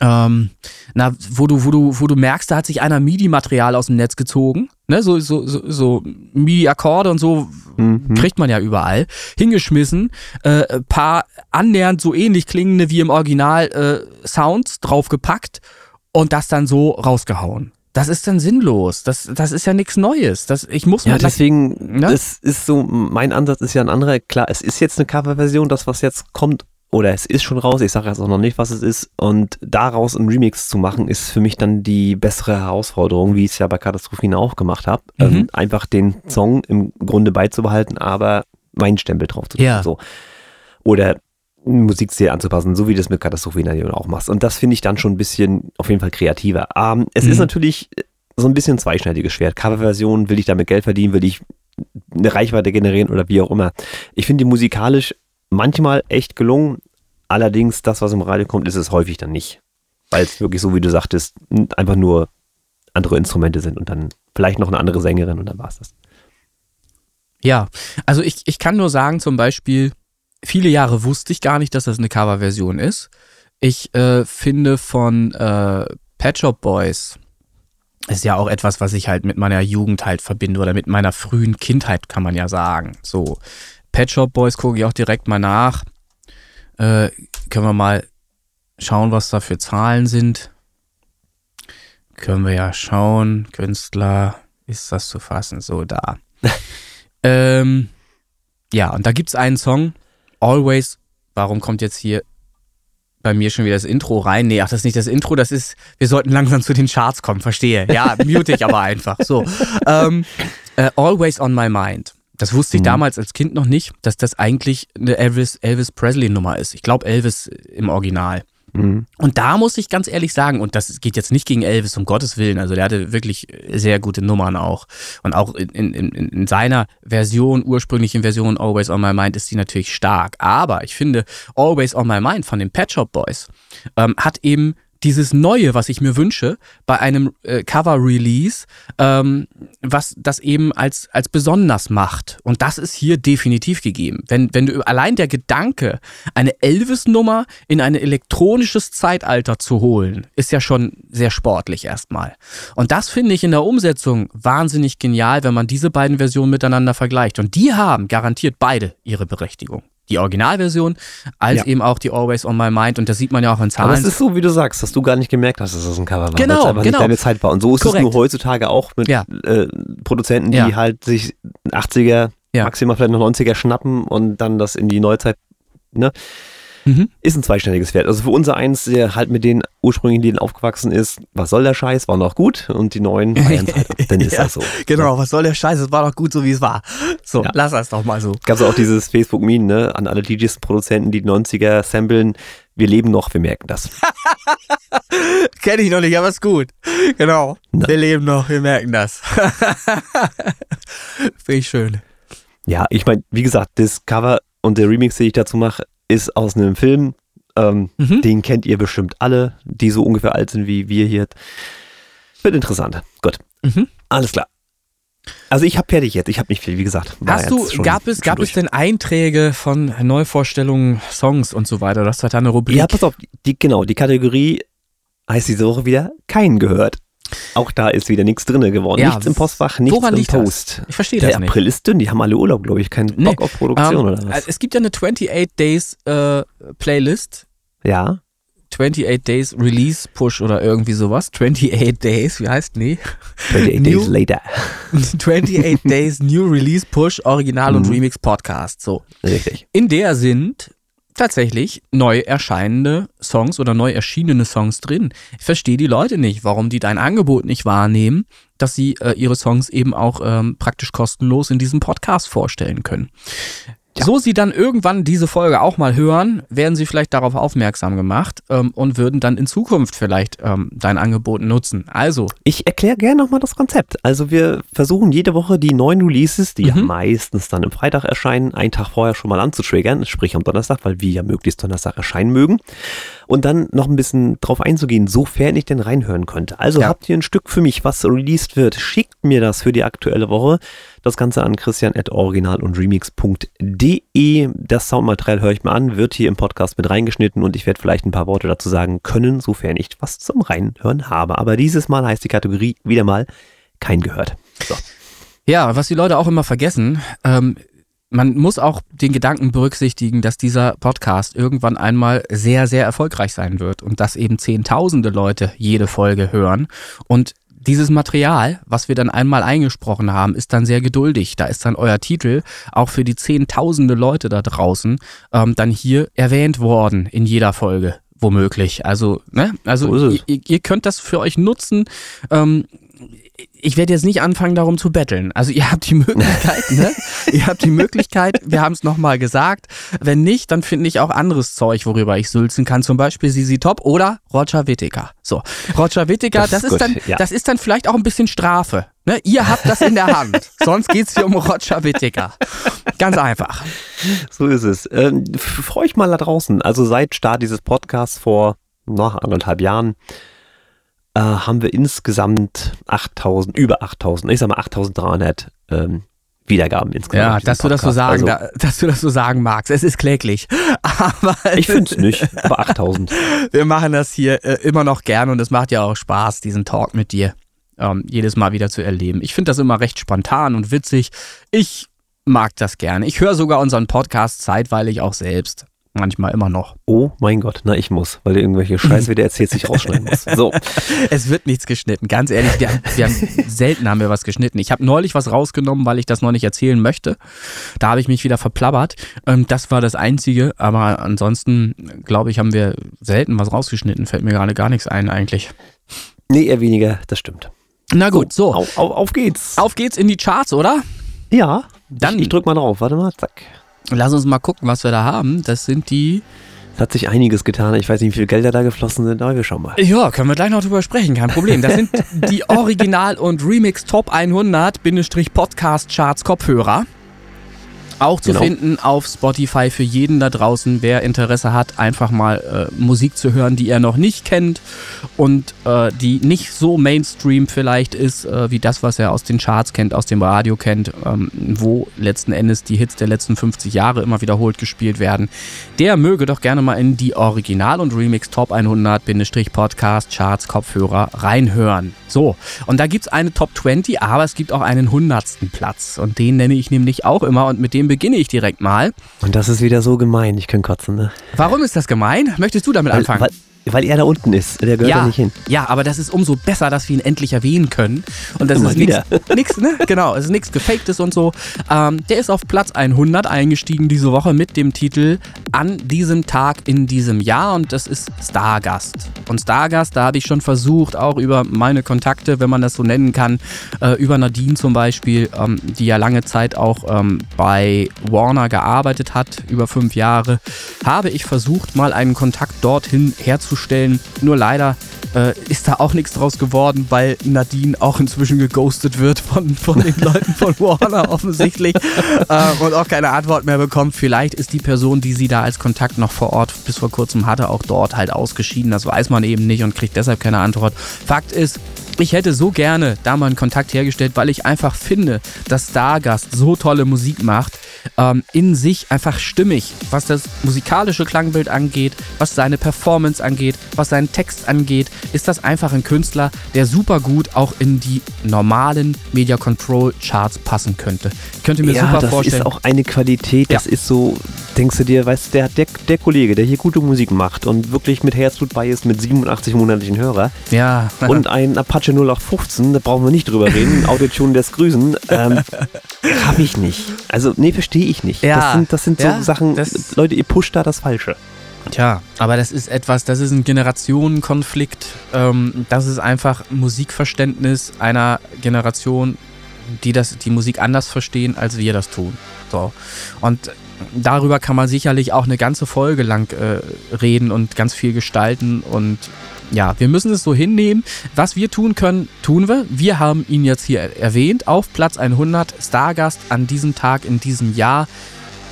ähm, na, wo du, wo du, wo du merkst, da hat sich einer MIDI-Material aus dem Netz gezogen, ne, so, so, so, so MIDI-Akkorde und so mhm. kriegt man ja überall, hingeschmissen, äh, paar annähernd so ähnlich klingende wie im Original äh, Sounds draufgepackt und das dann so rausgehauen. Das ist dann sinnlos. Das, das ist ja nichts Neues. Das, ich muss ja, deswegen, ne? es ist so, mein Ansatz ist ja ein anderer. Klar, es ist jetzt eine Coverversion, das, was jetzt kommt, oder es ist schon raus, ich sage jetzt auch noch nicht, was es ist. Und daraus einen Remix zu machen, ist für mich dann die bessere Herausforderung, wie ich es ja bei Katastrophine auch gemacht habe. Mhm. Ähm, einfach den Song im Grunde beizubehalten, aber meinen Stempel drauf zu tun. Ja. So. Oder Musikstil anzupassen, so wie du das mit Katastrophine auch machst. Und das finde ich dann schon ein bisschen auf jeden Fall kreativer. Ähm, es mhm. ist natürlich so ein bisschen zweischneidiges Schwert. Coverversion, will ich damit Geld verdienen, will ich eine Reichweite generieren oder wie auch immer. Ich finde die musikalisch manchmal echt gelungen. Allerdings, das, was im Radio kommt, ist es häufig dann nicht. Weil es wirklich so, wie du sagtest, einfach nur andere Instrumente sind und dann vielleicht noch eine andere Sängerin und dann war es das. Ja, also ich, ich kann nur sagen, zum Beispiel, viele Jahre wusste ich gar nicht, dass das eine Coverversion ist. Ich äh, finde von äh, Pet Shop Boys ist ja auch etwas, was ich halt mit meiner Jugend halt verbinde oder mit meiner frühen Kindheit, kann man ja sagen. So, Pet Shop Boys gucke ich auch direkt mal nach. Äh, können wir mal schauen, was da für Zahlen sind. Können wir ja schauen. Künstler, ist das zu fassen? So, da. ähm, ja, und da gibt es einen Song, Always. Warum kommt jetzt hier bei mir schon wieder das Intro rein? Nee, ach, das ist nicht das Intro, das ist, wir sollten langsam zu den Charts kommen, verstehe. Ja, mute ich aber einfach. So. Ähm, äh, Always on my mind. Das wusste ich mhm. damals als Kind noch nicht, dass das eigentlich eine Elvis, Elvis Presley-Nummer ist. Ich glaube Elvis im Original. Mhm. Und da muss ich ganz ehrlich sagen, und das geht jetzt nicht gegen Elvis, um Gottes Willen, also der hatte wirklich sehr gute Nummern auch. Und auch in, in, in seiner Version, ursprünglichen Version Always on My Mind ist die natürlich stark. Aber ich finde, Always on My Mind von den Pet Shop Boys ähm, hat eben dieses Neue, was ich mir wünsche, bei einem äh, Cover-Release, ähm, was das eben als, als besonders macht. Und das ist hier definitiv gegeben. Wenn, wenn du allein der Gedanke, eine Elvis-Nummer in ein elektronisches Zeitalter zu holen, ist ja schon sehr sportlich erstmal. Und das finde ich in der Umsetzung wahnsinnig genial, wenn man diese beiden Versionen miteinander vergleicht. Und die haben garantiert beide ihre Berechtigung die Originalversion, als ja. eben auch die Always on My Mind. Und das sieht man ja auch in Zahlen. Aber es ist so, wie du sagst, dass du gar nicht gemerkt hast, dass das ein Cover war. Genau, weil es genau. nicht deine Zeit war. Und so ist Korrekt. es nur heutzutage auch mit ja. äh, Produzenten, die ja. halt sich 80er, maximal vielleicht noch 90er schnappen und dann das in die Neuzeit, ne? Mhm. Ist ein zweistelliges Pferd. Also für unser eins, der halt mit den ursprünglichen Liedern aufgewachsen ist, was soll der Scheiß, war noch gut und die neuen feiern halt. Dann ist ja, das so. Genau, was soll der Scheiß, es war doch gut, so wie es war. So, ja. lass das doch mal so. Gab es auch dieses Facebook-Meme, ne, an alle DJs, Produzenten, die 90er samplen. Wir leben noch, wir merken das. Kenne ich noch nicht, aber ist gut. Genau. Na. Wir leben noch, wir merken das. Finde ich schön. Ja, ich meine, wie gesagt, das Cover und der Remix, den ich dazu mache, ist aus einem Film. Ähm, mhm. Den kennt ihr bestimmt alle, die so ungefähr alt sind wie wir hier. Wird interessant. Gut. Mhm. Alles klar. Also ich habe fertig jetzt. Ich habe nicht viel, wie gesagt. Hast du, schon, gab es, gab es denn Einträge von Neuvorstellungen, Songs und so weiter? Das hat da eine Rubrik. Ja, pass auf, die, genau, die Kategorie heißt diese Woche wieder keinen gehört. Auch da ist wieder nichts drin geworden. Ja, nichts im Postfach, nichts im Post. Das? Ich verstehe das nicht. Der April ist dünn, die haben alle Urlaub, glaube ich. Keinen Bock auf Produktion um, ähm, oder was? Es gibt ja eine 28 Days äh, Playlist. Ja. 28 Days Release Push oder irgendwie sowas. 28 Days, wie heißt nee? 28 New, Days Later. 28 Days New Release Push Original mhm. und Remix Podcast. So. Richtig. In der sind tatsächlich neu erscheinende Songs oder neu erschienene Songs drin. Ich verstehe die Leute nicht, warum die dein Angebot nicht wahrnehmen, dass sie äh, ihre Songs eben auch ähm, praktisch kostenlos in diesem Podcast vorstellen können. Ja. So Sie dann irgendwann diese Folge auch mal hören, werden Sie vielleicht darauf aufmerksam gemacht ähm, und würden dann in Zukunft vielleicht ähm, dein Angebot nutzen. Also. Ich erkläre gerne nochmal das Konzept. Also wir versuchen jede Woche die neuen Releases, die mhm. ja meistens dann im Freitag erscheinen, einen Tag vorher schon mal anzutriggern, sprich am Donnerstag, weil wir ja möglichst Donnerstag erscheinen mögen. Und dann noch ein bisschen drauf einzugehen, sofern ich denn reinhören könnte. Also ja. habt ihr ein Stück für mich, was released wird, schickt mir das für die aktuelle Woche. Das Ganze an christian.original und remix.de. Das Soundmaterial höre ich mir an, wird hier im Podcast mit reingeschnitten und ich werde vielleicht ein paar Worte dazu sagen können, sofern ich was zum Reinhören habe. Aber dieses Mal heißt die Kategorie wieder mal kein gehört. So. Ja, was die Leute auch immer vergessen, ähm, man muss auch den Gedanken berücksichtigen, dass dieser Podcast irgendwann einmal sehr, sehr erfolgreich sein wird und dass eben Zehntausende Leute jede Folge hören. Und dieses Material, was wir dann einmal eingesprochen haben, ist dann sehr geduldig. Da ist dann euer Titel auch für die zehntausende Leute da draußen ähm, dann hier erwähnt worden in jeder Folge womöglich. Also, ne? Also so ihr, ihr, könnt das für euch nutzen. Ähm, ich werde jetzt nicht anfangen, darum zu betteln. Also ihr habt die Möglichkeit, ne? ihr habt die Möglichkeit, wir haben es nochmal gesagt. Wenn nicht, dann finde ich auch anderes Zeug, worüber ich sülzen kann. Zum Beispiel Sisi Top oder Roger Whittaker. So, Roger Whittaker, das, das ist, gut, dann, ja. das ist dann vielleicht auch ein bisschen Strafe. Ne? Ihr habt das in der Hand. Sonst geht es hier um Roger Whittaker. Ganz einfach. So ist es. Ähm, Freue ich mal da draußen. Also seit Start dieses Podcasts vor noch anderthalb Jahren äh, haben wir insgesamt 8000, über 8000, ich sag mal 8300 ähm, Wiedergaben insgesamt. Ja, dass du das so sagen, also, da, dass du das so sagen magst. Es ist kläglich. Aber ich finde es nicht, aber 8000. Wir machen das hier äh, immer noch gern und es macht ja auch Spaß, diesen Talk mit dir ähm, jedes Mal wieder zu erleben. Ich finde das immer recht spontan und witzig. Ich mag das gerne. Ich höre sogar unseren Podcast zeitweilig auch selbst. Manchmal immer noch. Oh mein Gott, na ich muss, weil du irgendwelche Scheiße wieder erzählst, sich rausschneiden muss. So. Es wird nichts geschnitten, ganz ehrlich. Wir, wir haben, selten haben wir was geschnitten. Ich habe neulich was rausgenommen, weil ich das noch nicht erzählen möchte. Da habe ich mich wieder verplappert. Ähm, das war das Einzige, aber ansonsten, glaube ich, haben wir selten was rausgeschnitten. Fällt mir gerade gar nichts ein eigentlich. Nee, eher weniger, das stimmt. Na gut, so. so. Auf, auf, auf, geht's. Auf geht's in die Charts, oder? Ja. Dann. Ich, ich drück mal drauf. Warte mal, zack. Lass uns mal gucken, was wir da haben. Das sind die. Es hat sich einiges getan. Ich weiß nicht, wie viel Gelder da geflossen sind, aber wir schauen mal. Ja, können wir gleich noch drüber sprechen, kein Problem. Das sind die Original- und Remix Top 100-Podcast-Charts Kopfhörer. Auch zu genau. finden auf Spotify für jeden da draußen, wer Interesse hat, einfach mal äh, Musik zu hören, die er noch nicht kennt und äh, die nicht so Mainstream vielleicht ist, äh, wie das, was er aus den Charts kennt, aus dem Radio kennt, ähm, wo letzten Endes die Hits der letzten 50 Jahre immer wiederholt gespielt werden. Der möge doch gerne mal in die Original- und Remix Top 100-Podcast Charts Kopfhörer reinhören. So, und da gibt es eine Top 20, aber es gibt auch einen hundertsten Platz und den nenne ich nämlich auch immer und mit dem beginne ich direkt mal. Und das ist wieder so gemein, ich kann kotzen, ne? Warum ist das gemein? Möchtest du damit weil, anfangen? Weil, weil er da unten ist, der gehört ja, da nicht hin. Ja, aber das ist umso besser, dass wir ihn endlich erwähnen können. Und das Immer ist nichts, ne? Genau, es ist nichts Gefaktes und so. Ähm, der ist auf Platz 100 eingestiegen diese Woche mit dem Titel An diesem Tag in diesem Jahr und das ist Stargast. Und Stargast, da habe ich schon versucht, auch über meine Kontakte, wenn man das so nennen kann, äh, über Nadine zum Beispiel, ähm, die ja lange Zeit auch ähm, bei Warner gearbeitet hat, über fünf Jahre, habe ich versucht, mal einen Kontakt dorthin herzustellen vorzustellen. Nur leider äh, ist da auch nichts draus geworden, weil Nadine auch inzwischen geghostet wird von, von den Leuten von Warner offensichtlich äh, und auch keine Antwort mehr bekommt. Vielleicht ist die Person, die sie da als Kontakt noch vor Ort bis vor kurzem hatte, auch dort halt ausgeschieden. Das weiß man eben nicht und kriegt deshalb keine Antwort. Fakt ist, ich hätte so gerne da mal einen Kontakt hergestellt, weil ich einfach finde, dass Stargast so tolle Musik macht, ähm, in sich einfach stimmig, was das musikalische Klangbild angeht, was seine Performance angeht, was seinen Text angeht, ist das einfach ein Künstler, der super gut auch in die normalen Media Control Charts passen könnte. Ich könnte mir ja, super das vorstellen. Das ist auch eine Qualität, das ja. ist so, denkst du dir, weißt der, der, der Kollege, der hier gute Musik macht und wirklich mit Herzblut bei ist, mit 87 monatlichen Hörer ja. und ein Apache Apache 0815, da brauchen wir nicht drüber reden. Autotune des Grüßen. Ähm, Habe ich nicht. Also, nee, verstehe ich nicht. Ja, das sind, das sind so ja, Sachen, Leute, ihr pusht da das Falsche. Tja, aber das ist etwas, das ist ein Generationenkonflikt. Ähm, das ist einfach Musikverständnis einer Generation, die das, die Musik anders verstehen, als wir das tun. So. Und darüber kann man sicherlich auch eine ganze Folge lang äh, reden und ganz viel gestalten und ja, wir müssen es so hinnehmen. Was wir tun können, tun wir. Wir haben ihn jetzt hier erwähnt auf Platz 100, Stargast an diesem Tag in diesem Jahr.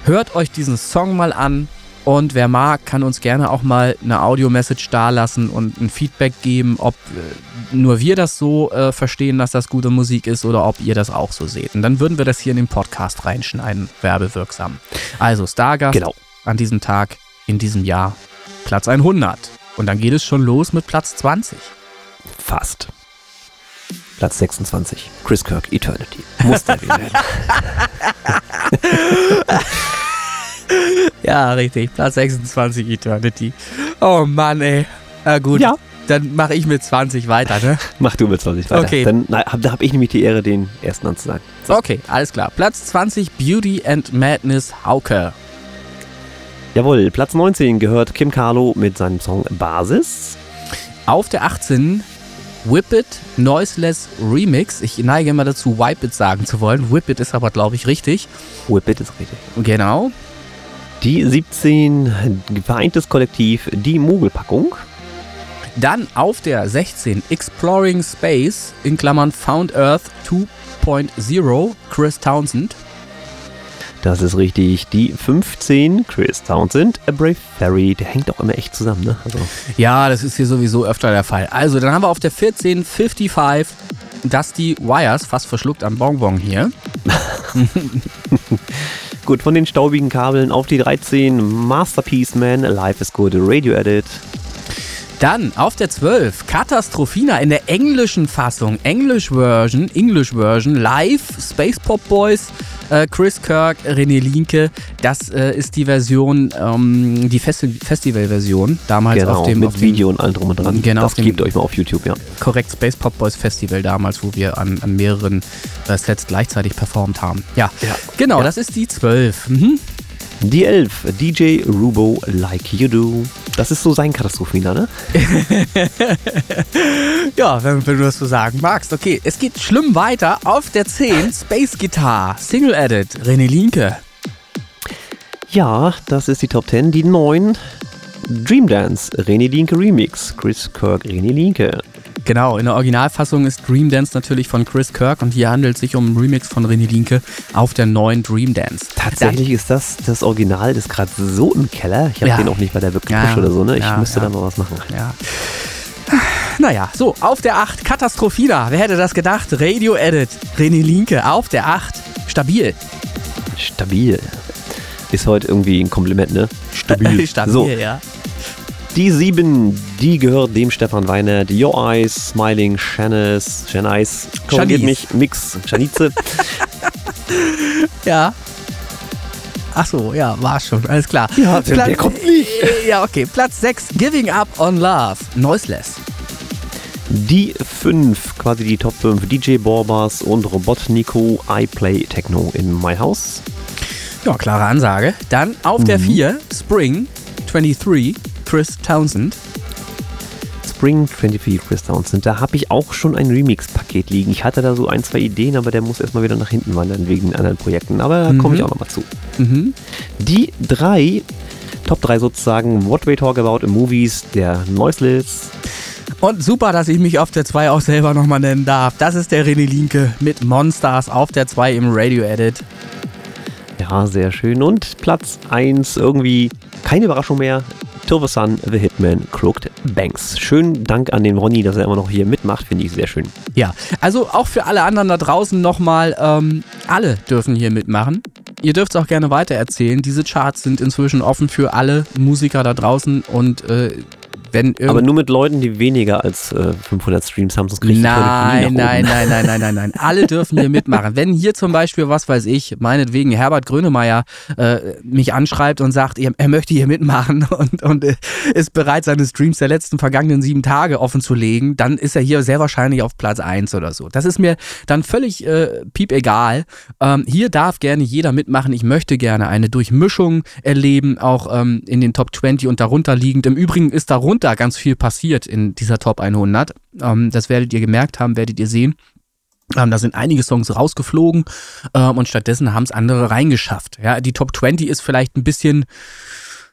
Hört euch diesen Song mal an. Und wer mag, kann uns gerne auch mal eine Audio-Message dalassen und ein Feedback geben, ob äh, nur wir das so äh, verstehen, dass das gute Musik ist oder ob ihr das auch so seht. Und dann würden wir das hier in den Podcast reinschneiden, werbewirksam. Also Stargast genau. an diesem Tag in diesem Jahr Platz 100. Und dann geht es schon los mit Platz 20. Fast. Platz 26. Chris Kirk, Eternity. Muss erwähnt werden. ja, richtig. Platz 26, Eternity. Oh Mann, ey. Na gut. Ja. Dann mache ich mit 20 weiter, ne? Mach du mit 20 weiter. Okay. Dann habe ich nämlich die Ehre, den ersten anzusagen. So. Okay, alles klar. Platz 20, Beauty and Madness Hauke. Jawohl, Platz 19 gehört Kim Carlo mit seinem Song Basis. Auf der 18 Whip It Noiseless Remix. Ich neige immer dazu, Wipe It sagen zu wollen. Whip It ist aber, glaube ich, richtig. Whip It ist richtig. Genau. Die 17 Vereintes Kollektiv, die Mogelpackung. Dann auf der 16 Exploring Space in Klammern Found Earth 2.0 Chris Townsend. Das ist richtig. Die 15, Chris Townsend, A Brave Fairy. Der hängt auch immer echt zusammen, ne? Also. Ja, das ist hier sowieso öfter der Fall. Also, dann haben wir auf der 14, 55, Dusty Wires, fast verschluckt am Bonbon hier. Gut, von den staubigen Kabeln auf die 13, Masterpiece Man, Life is Good, Radio Edit. Dann auf der 12 Katastrophina in der englischen Fassung, English Version, English Version, live, Space Pop Boys, äh, Chris Kirk, René Linke. Das äh, ist die Version, ähm, die Festi Festival-Version, damals genau, auf dem. Mit auf Video und allem drum und dran. Genau, das gebt euch mal auf YouTube, ja. Korrekt, Space Pop Boys Festival damals, wo wir an, an mehreren äh, Sets gleichzeitig performt haben. Ja, ja. genau, ja. das ist die 12. Mhm. Die 11, DJ Rubo Like You Do. Das ist so sein Katastrophenwiener, ne? ja, wenn, wenn, du das so sagen magst. Okay, es geht schlimm weiter. Auf der 10, Space Guitar, Single Edit, René Linke. Ja, das ist die Top 10. Die 9, Dream Dance, René Linke Remix, Chris Kirk, René Linke. Genau, in der Originalfassung ist Dream Dance natürlich von Chris Kirk und hier handelt es sich um einen Remix von René Linke auf der neuen Dream Dance. Tatsächlich Dann, ist das das Original, das ist gerade so im Keller. Ich habe ja. den auch nicht bei der wirklich ja, oder so, ne? Ich ja, müsste da mal was machen. Ja. Naja, so, auf der 8 Katastrophina. Wer hätte das gedacht? Radio Edit, René Linke auf der 8. Stabil. Stabil. Ist heute irgendwie ein Kompliment, ne? Stabil. Stabil, so. ja. Die sieben, die gehört dem Stefan Weiner. Die Your Eyes, Smiling, Shanice, Shanice, korrigiert mich, Mix, Shanice. ja. Ach so, ja, war schon, alles klar. Ja, der, Platz, der kommt nicht. Ja, okay. Platz 6, Giving Up on Love, Noiseless. Die 5, quasi die Top 5, DJ Borbas und Robotnico, I Play Techno in My House. Ja, klare Ansage. Dann auf mhm. der 4, Spring 23, Chris Townsend. Spring 24 Chris Townsend. Da habe ich auch schon ein Remix-Paket liegen. Ich hatte da so ein, zwei Ideen, aber der muss erstmal wieder nach hinten wandern wegen anderen Projekten. Aber da mhm. komme ich auch nochmal zu. Mhm. Die drei, Top 3 sozusagen, What We Talk About in Movies, der Noiseless. Und super, dass ich mich auf der 2 auch selber nochmal nennen darf. Das ist der René Linke mit Monsters auf der 2 im Radio-Edit. Ja, sehr schön. Und Platz 1 irgendwie keine Überraschung mehr. Turvesan, The Hitman, Crooked Banks. Schönen Dank an den Ronny, dass er immer noch hier mitmacht, finde ich sehr schön. Ja, also auch für alle anderen da draußen nochmal, ähm, alle dürfen hier mitmachen. Ihr dürft es auch gerne weitererzählen. Diese Charts sind inzwischen offen für alle Musiker da draußen und äh, wenn Aber nur mit Leuten, die weniger als äh, 500 Streams haben, sonst kriegt nein, nein, nein, nein, nein, nein, nein. Alle dürfen hier mitmachen. Wenn hier zum Beispiel, was weiß ich, meinetwegen Herbert Grönemeyer äh, mich anschreibt und sagt, er, er möchte hier mitmachen und, und äh, ist bereit, seine Streams der letzten vergangenen sieben Tage offen zu legen, dann ist er hier sehr wahrscheinlich auf Platz 1 oder so. Das ist mir dann völlig äh, piep egal. Ähm, hier darf gerne jeder mitmachen. Ich möchte gerne eine Durchmischung erleben, auch ähm, in den Top 20 und darunter liegend. Im Übrigen ist darunter da ganz viel passiert in dieser Top 100. Ähm, das werdet ihr gemerkt haben, werdet ihr sehen. Ähm, da sind einige Songs rausgeflogen ähm, und stattdessen haben es andere reingeschafft. Ja, die Top 20 ist vielleicht ein bisschen,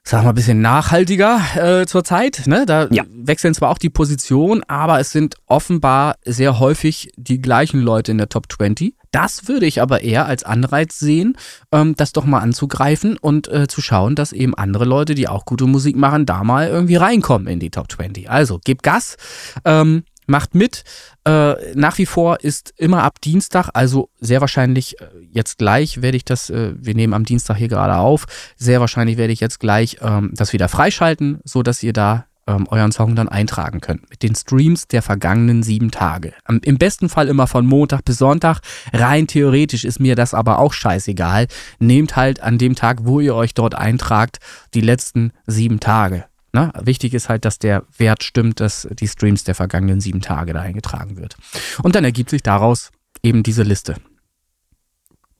sagen wir mal, ein bisschen nachhaltiger äh, zurzeit. Ne? Da Ja. wechseln zwar auch die Positionen, aber es sind offenbar sehr häufig die gleichen Leute in der Top 20. Das würde ich aber eher als Anreiz sehen, ähm, das doch mal anzugreifen und äh, zu schauen, dass eben andere Leute, die auch gute Musik machen, da mal irgendwie reinkommen in die Top 20. Also gebt Gas, ähm, macht mit. Äh, nach wie vor ist immer ab Dienstag, also sehr wahrscheinlich äh, jetzt gleich werde ich das, äh, wir nehmen am Dienstag hier gerade auf, sehr wahrscheinlich werde ich jetzt gleich ähm, das wieder freischalten, so dass ihr da ähm, euren Song dann eintragen könnt. Mit den Streams der vergangenen sieben Tage. Am, Im besten Fall immer von Montag bis Sonntag. Rein theoretisch ist mir das aber auch scheißegal. Nehmt halt an dem Tag, wo ihr euch dort eintragt, die letzten sieben Tage. Na, wichtig ist halt, dass der Wert stimmt, dass die Streams der vergangenen sieben Tage da eingetragen wird. Und dann ergibt sich daraus eben diese Liste.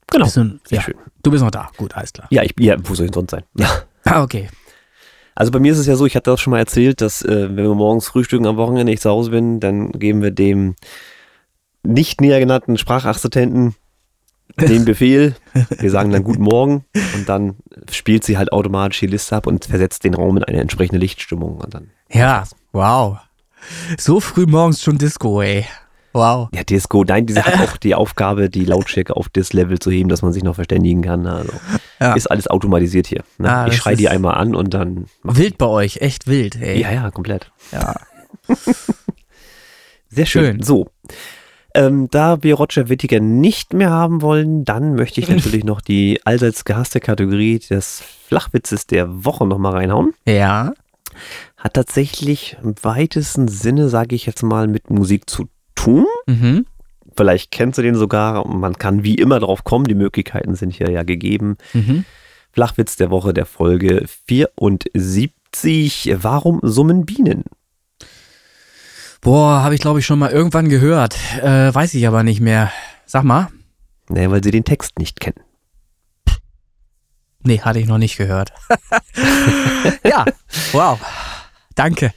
Genau. Du, Sehr ja, schön. du bist noch da. Gut, alles klar. Ja, ich, ja, wo soll ich sonst sein? Ja. Ah, okay. Also bei mir ist es ja so, ich hatte das schon mal erzählt, dass äh, wenn wir morgens frühstücken am Wochenende, ich zu Hause bin, dann geben wir dem nicht näher genannten Sprachassistenten den Befehl. Wir sagen dann Guten Morgen und dann spielt sie halt automatisch die Liste ab und versetzt den Raum in eine entsprechende Lichtstimmung. Und dann, Ja, wow. So früh morgens schon Disco, ey. Wow. ja, Disco, nein, diese hat auch die Aufgabe, die Lautstärke auf das Level zu heben, dass man sich noch verständigen kann. Also Ja. ist alles automatisiert hier. Ne? Ah, ich das schreie die einmal an und dann. Wild bei euch, echt wild, ey. Ja, ja, komplett. Ja. Sehr schön. Schön. So. Ähm, da wir Roger Whittaker nicht mehr haben wollen, dann möchte ich natürlich noch die allseits gehasste Kategorie des Flachwitzes der Woche nochmal reinhauen. Ja. Hat tatsächlich im weitesten Sinne, sage ich jetzt mal, mit Musik zu tun. Mhm. Vielleicht kennst du den sogar. Man kann wie immer drauf kommen. Die Möglichkeiten sind hier ja gegeben. Mhm. Flachwitz der Woche der Folge 74. Warum summen Bienen? Boah, habe ich glaube ich schon mal irgendwann gehört. Äh, weiß ich aber nicht mehr. Sag mal. Naja, weil sie den Text nicht kennen. Nee, hatte ich noch nicht gehört. ja, wow. Danke.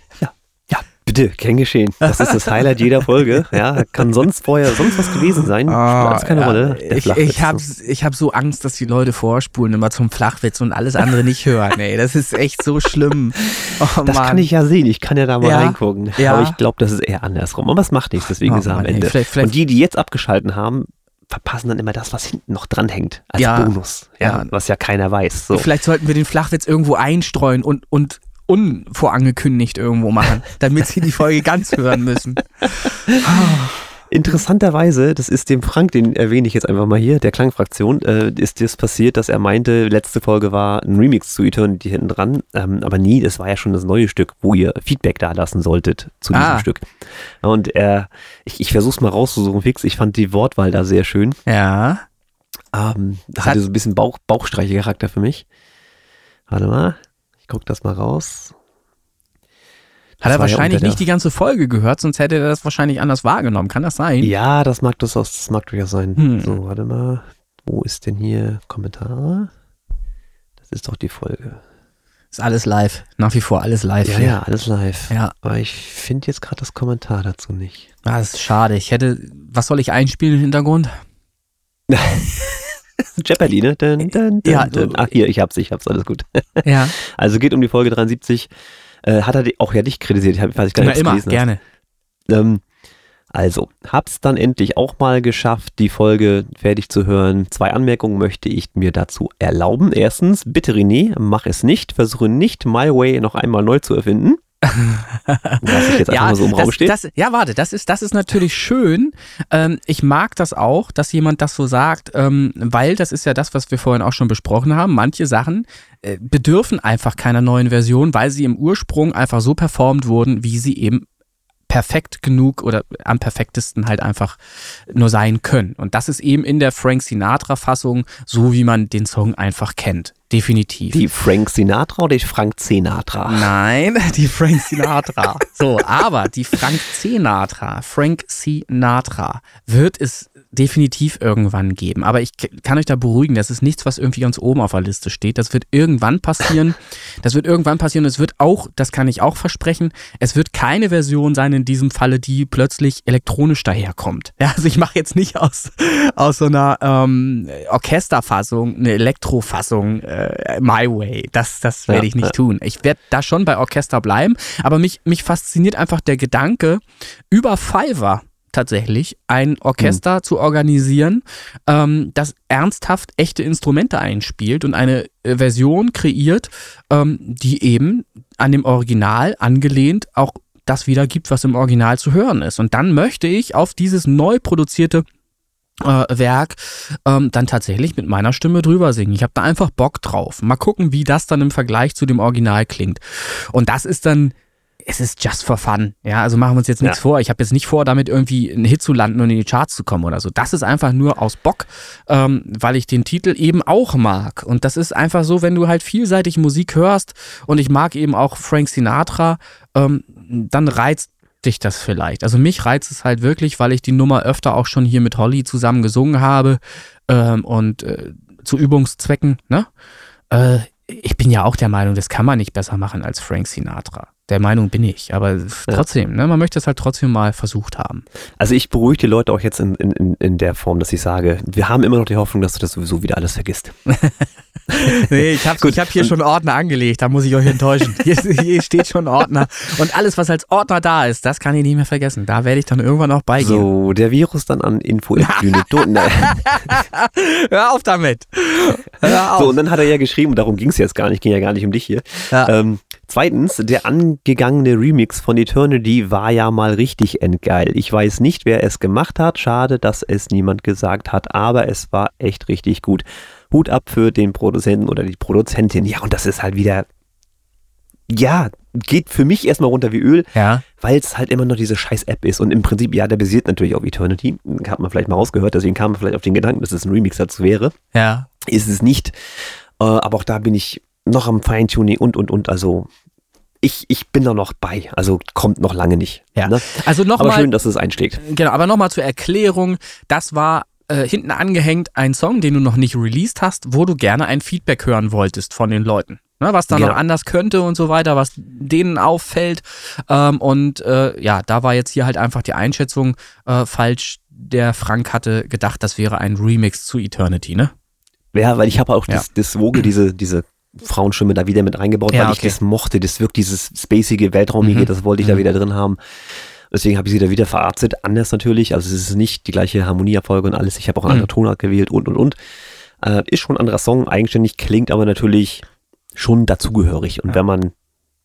Bitte, kein Geschehen. Das ist das Highlight jeder Folge. Ja, kann sonst vorher sonst was gewesen sein. Spielt alles keine ja, Rolle. Ich, ich habe ich hab so Angst, dass die Leute vorspulen immer zum Flachwitz und alles andere nicht hören. Ey, das ist echt so schlimm. Oh, das Mann. kann ich ja sehen. Ich kann ja da mal Ja, reingucken. ja. Aber ich glaube, das ist eher andersrum. Aber es macht nichts. Deswegen Oh ist er am ey, Ende. vielleicht- vielleicht- Und die, die jetzt abgeschalten haben, verpassen dann immer das, was hinten noch dranhängt. Als Ja, Bonus. Ja, ja. Was ja keiner weiß. So. Vielleicht sollten wir den Flachwitz irgendwo einstreuen und, und unvorangekündigt irgendwo machen, damit sie die Folge ganz hören müssen. Interessanterweise, das ist dem Frank, den erwähne ich jetzt einfach mal hier, der Klangfraktion, äh, ist das passiert, dass er meinte, letzte Folge war ein Remix zu Eternity hinten dran, ähm, aber nie, das war ja schon das neue Stück, wo ihr Feedback da lassen solltet zu diesem Ah. Stück. Und er, ich, ich versuch's mal rauszusuchen, fix, ich fand die Wortwahl da sehr schön. Ja. Ähm, da Hat- hatte so ein bisschen Bauch, Bauchstreiche-Charakter für mich. Warte mal, guck das mal raus. Hat Das er ja wahrscheinlich der- nicht die ganze Folge gehört, sonst hätte er das wahrscheinlich anders wahrgenommen. Kann das sein? Ja, das mag durchaus, das mag durchaus sein. Hm. So, warte mal. Wo ist denn hier Kommentare? Das ist doch die Folge. Ist alles live. Nach wie vor alles live. Ja, hier. ja, alles live. Ja, Aber ich finde jetzt gerade das Kommentar dazu nicht. Ah, das ist schade. Ich hätte, was soll ich einspielen im Hintergrund? Jeopardy, ne? Dun, dun, dun, Ja, Ach, hier, ich hab's, ich hab's, alles gut. Ja, Also geht um die Folge 73. Äh, hat er auch ja dich kritisiert, ich weiß ich gar na nicht, immer, gelesen hast. gerne. Ähm, also, hab's dann endlich auch mal geschafft, die Folge fertig zu hören. Zwei Anmerkungen möchte ich mir dazu erlauben. Erstens, bitte René, mach es nicht. Versuche nicht My Way noch einmal neu zu erfinden. Was ich jetzt einfach mal so im Raum steht. das, ja, warte, das ist, das ist natürlich schön. Ähm, ich mag das auch, dass jemand das so sagt, ähm, weil das ist ja das, was wir vorhin auch schon besprochen haben. Manche Sachen äh, bedürfen einfach keiner neuen Version, weil sie im Ursprung einfach so performt wurden, wie sie eben perfekt genug oder am perfektesten halt einfach nur sein können. Und das ist eben in der Frank Sinatra-Fassung so, wie man den Song einfach kennt. Definitiv. Die Frank Sinatra oder die Frank Sinatra? Nein, die Frank Sinatra. so, aber die Frank Sinatra, Frank Sinatra wird es definitiv irgendwann geben. Aber ich kann euch da beruhigen, das ist nichts, was irgendwie ganz oben auf der Liste steht. Das wird irgendwann passieren. Das wird irgendwann passieren. Es wird auch, das kann ich auch versprechen, es wird keine Version sein in diesem Falle, die plötzlich elektronisch daherkommt. Ja, also ich mache jetzt nicht aus, aus so einer ähm, Orchesterfassung eine Elektrofassung äh, My Way. Das, das werde ja, ich nicht ja. tun. Ich werde da schon bei Orchester bleiben, aber mich, mich fasziniert einfach der Gedanke, über Fiverr tatsächlich, ein Orchester hm. zu organisieren, ähm, das ernsthaft echte Instrumente einspielt und eine äh, Version kreiert, ähm, die eben an dem Original angelehnt auch das wiedergibt, was im Original zu hören ist. Und dann möchte ich auf dieses neu produzierte äh, Werk ähm, dann tatsächlich mit meiner Stimme drüber singen. Ich habe da einfach Bock drauf. Mal gucken, wie das dann im Vergleich zu dem Original klingt. Und das ist dann es ist just for fun. Ja, also machen wir uns jetzt nichts ja. vor. Ich habe jetzt nicht vor, damit irgendwie einen Hit zu landen und in die Charts zu kommen oder so. Das ist einfach nur aus Bock, ähm, weil ich den Titel eben auch mag. Und das ist einfach so, wenn du halt vielseitig Musik hörst und ich mag eben auch Frank Sinatra, ähm, dann reizt dich das vielleicht. Also mich reizt es halt wirklich, weil ich die Nummer öfter auch schon hier mit Holly zusammen gesungen habe ähm, und äh, zu Übungszwecken. Ne? Äh, ich bin ja auch der Meinung, das kann man nicht besser machen als Frank Sinatra. Der Meinung bin ich, aber trotzdem, ja. ne, man möchte es halt trotzdem mal versucht haben. Also ich beruhige die Leute auch jetzt in, in, in der Form, dass ich sage, wir haben immer noch die Hoffnung, dass du das sowieso wieder alles vergisst. nee, ich habe hab hier schon Ordner angelegt, da muss ich euch enttäuschen. Hier, hier, steht schon Ordner. Und alles, was als Ordner da ist, das kann ich nicht mehr vergessen. Da werde ich dann irgendwann auch beigehen. So, der Virus dann an info Hör auf damit. Hör auf. So, und dann hat er ja geschrieben, darum ging es jetzt gar nicht, ging ja gar nicht um dich hier. Ja. Ähm, Zweitens, der angegangene Remix von Eternity war ja mal richtig endgeil. Ich weiß nicht, wer es gemacht hat. Schade, dass es niemand gesagt hat, aber es war echt richtig gut. Hut ab für den Produzenten oder die Produzentin. Ja, und das ist halt wieder, ja, geht für mich erstmal runter wie Öl, ja. weil es halt immer noch diese scheiß App ist. Und im Prinzip, ja, der basiert natürlich auf Eternity. Hat man vielleicht mal rausgehört, deswegen kam man vielleicht auf den Gedanken, dass es ein Remix dazu wäre. Ja. Ist es nicht. Äh, aber auch da bin ich noch am Feintuning und, und, und. Also ich, ich bin da noch bei. Also kommt noch lange nicht. Ja. Ne? Also noch aber mal, schön, dass es einschlägt. Genau, aber nochmal zur Erklärung. Das war äh, hinten angehängt ein Song, den du noch nicht released hast, wo du gerne ein Feedback hören wolltest von den Leuten. Ne, was da genau. noch anders könnte und so weiter, was denen auffällt. Ähm, und äh, ja, da war jetzt hier halt einfach die Einschätzung äh, falsch. Der Frank hatte gedacht, das wäre ein Remix zu Eternity, ne? Ja, weil ich habe auch ja. das, das Woge, diese, diese Frauenstimme da wieder mit reingebaut, ja, weil okay. ich das mochte. Das wirkt dieses spacige, weltraumige, mhm. das wollte ich mhm. da wieder drin haben. Deswegen habe ich sie da wieder verarztet. Anders natürlich. Also es ist nicht die gleiche Harmonieerfolge und alles. Ich habe auch eine mhm. andere Tonart gewählt und und und. Äh, ist schon ein anderer Song, eigenständig, klingt aber natürlich schon dazugehörig. Und ja. wenn man,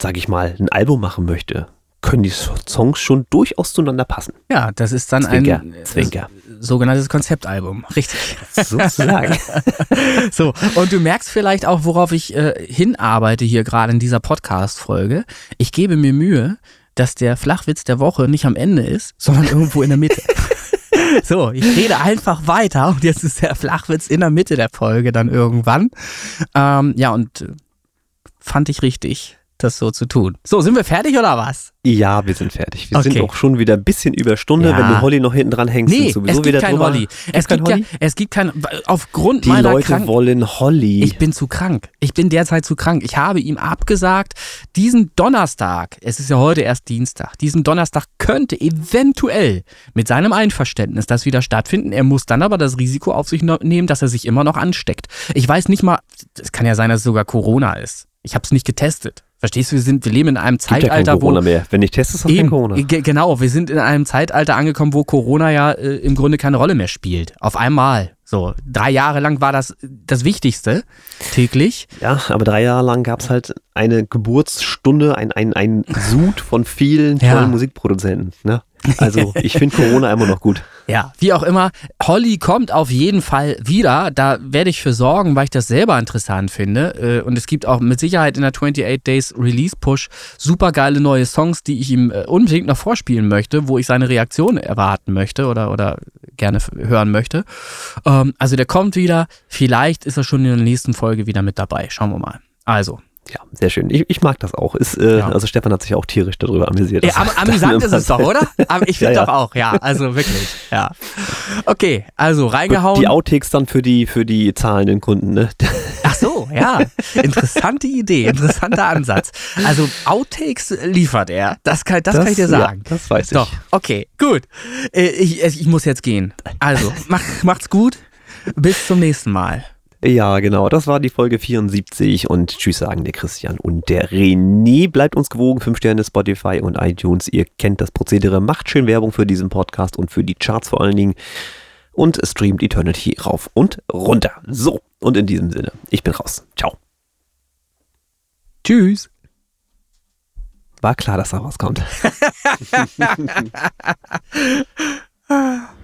sage ich mal, ein Album machen möchte, können die Songs schon durchaus zueinander passen. Ja, das ist dann Zwinker, ein Zwinker. Sogenanntes Konzeptalbum, richtig. Sozusagen. so, und du merkst vielleicht auch, worauf ich äh, hinarbeite hier gerade in dieser Podcast-Folge. Ich gebe mir Mühe, dass der Flachwitz der Woche nicht am Ende ist, sondern irgendwo in der Mitte. So, ich rede einfach weiter und jetzt ist der Flachwitz in der Mitte der Folge dann irgendwann. Ähm, ja, und äh, fand ich richtig das so zu tun. So, sind wir fertig oder was? Ja, wir sind fertig. Wir okay. sind auch schon wieder ein bisschen über Stunde. Ja. Wenn du Holly noch hinten dran hängst, nee, sowieso es gibt wieder kein drüber. Holly. Es gibt, Holly? es gibt kein, aufgrund Die meiner Leute Krank wollen Holly. Ich bin zu krank. Ich bin derzeit zu krank. Ich habe ihm abgesagt, diesen Donnerstag, es ist ja heute erst Dienstag, diesen Donnerstag könnte eventuell mit seinem Einverständnis das wieder stattfinden. Er muss dann aber das Risiko auf sich nehmen, dass er sich immer noch ansteckt. Ich weiß nicht mal, es kann ja sein, dass es sogar Corona ist. Ich habe es nicht getestet. Verstehst du, wir sind, wir leben in einem Gibt Zeitalter, ja kein Corona wo mehr. Wenn ich teste, ist das kein Corona. Genau, wir sind in einem Zeitalter angekommen, wo Corona ja äh, im Grunde keine Rolle mehr spielt. Auf einmal. So, drei Jahre lang war das das Wichtigste täglich. Ja, aber drei Jahre lang gab es halt eine Geburtsstunde, ein, ein, ein Sud von vielen tollen ja. Musikproduzenten. Ne? Also ich finde Corona immer noch gut. Ja, wie auch immer, Holly kommt auf jeden Fall wieder. Da werde ich für sorgen, weil ich das selber interessant finde. Äh, und es gibt auch mit Sicherheit in der 28 Days Release Push super geile neue Songs, die ich ihm äh, unbedingt noch vorspielen möchte, wo ich seine Reaktion erwarten möchte oder, oder gerne hören möchte. Ähm, also der kommt wieder. Vielleicht ist er schon in der nächsten Folge wieder mit dabei. Schauen wir mal. Also, ja, sehr schön. Ich, ich mag das auch. Ist, äh, ja. Also Stefan hat sich auch tierisch darüber amüsiert. Ja, am, amüsant ist es doch, oder? Ich finde ja, ja. doch auch, ja. Also wirklich, ja. Okay, also reingehauen. Die Outtakes dann für die, für die zahlenden Kunden, ne? Ach so, ja. Interessante Idee, interessanter Ansatz. Also Outtakes liefert er. Das kann, das, das kann ich dir sagen. das weiß ich. Doch, okay, gut. Äh, ich, ich muss jetzt gehen. Also, mach, macht's gut. Bis zum nächsten Mal. Ja, genau. Das war die Folge 74 und tschüss sagen der Christian und der René. Bleibt uns gewogen. 5 Sterne Spotify und iTunes. Ihr kennt das Prozedere. Macht schön Werbung für diesen Podcast und für die Charts vor allen Dingen. Und streamt Eternity rauf und runter. So. Und in diesem Sinne, ich bin raus. Ciao. Tschüss. War klar, dass da rauskommt.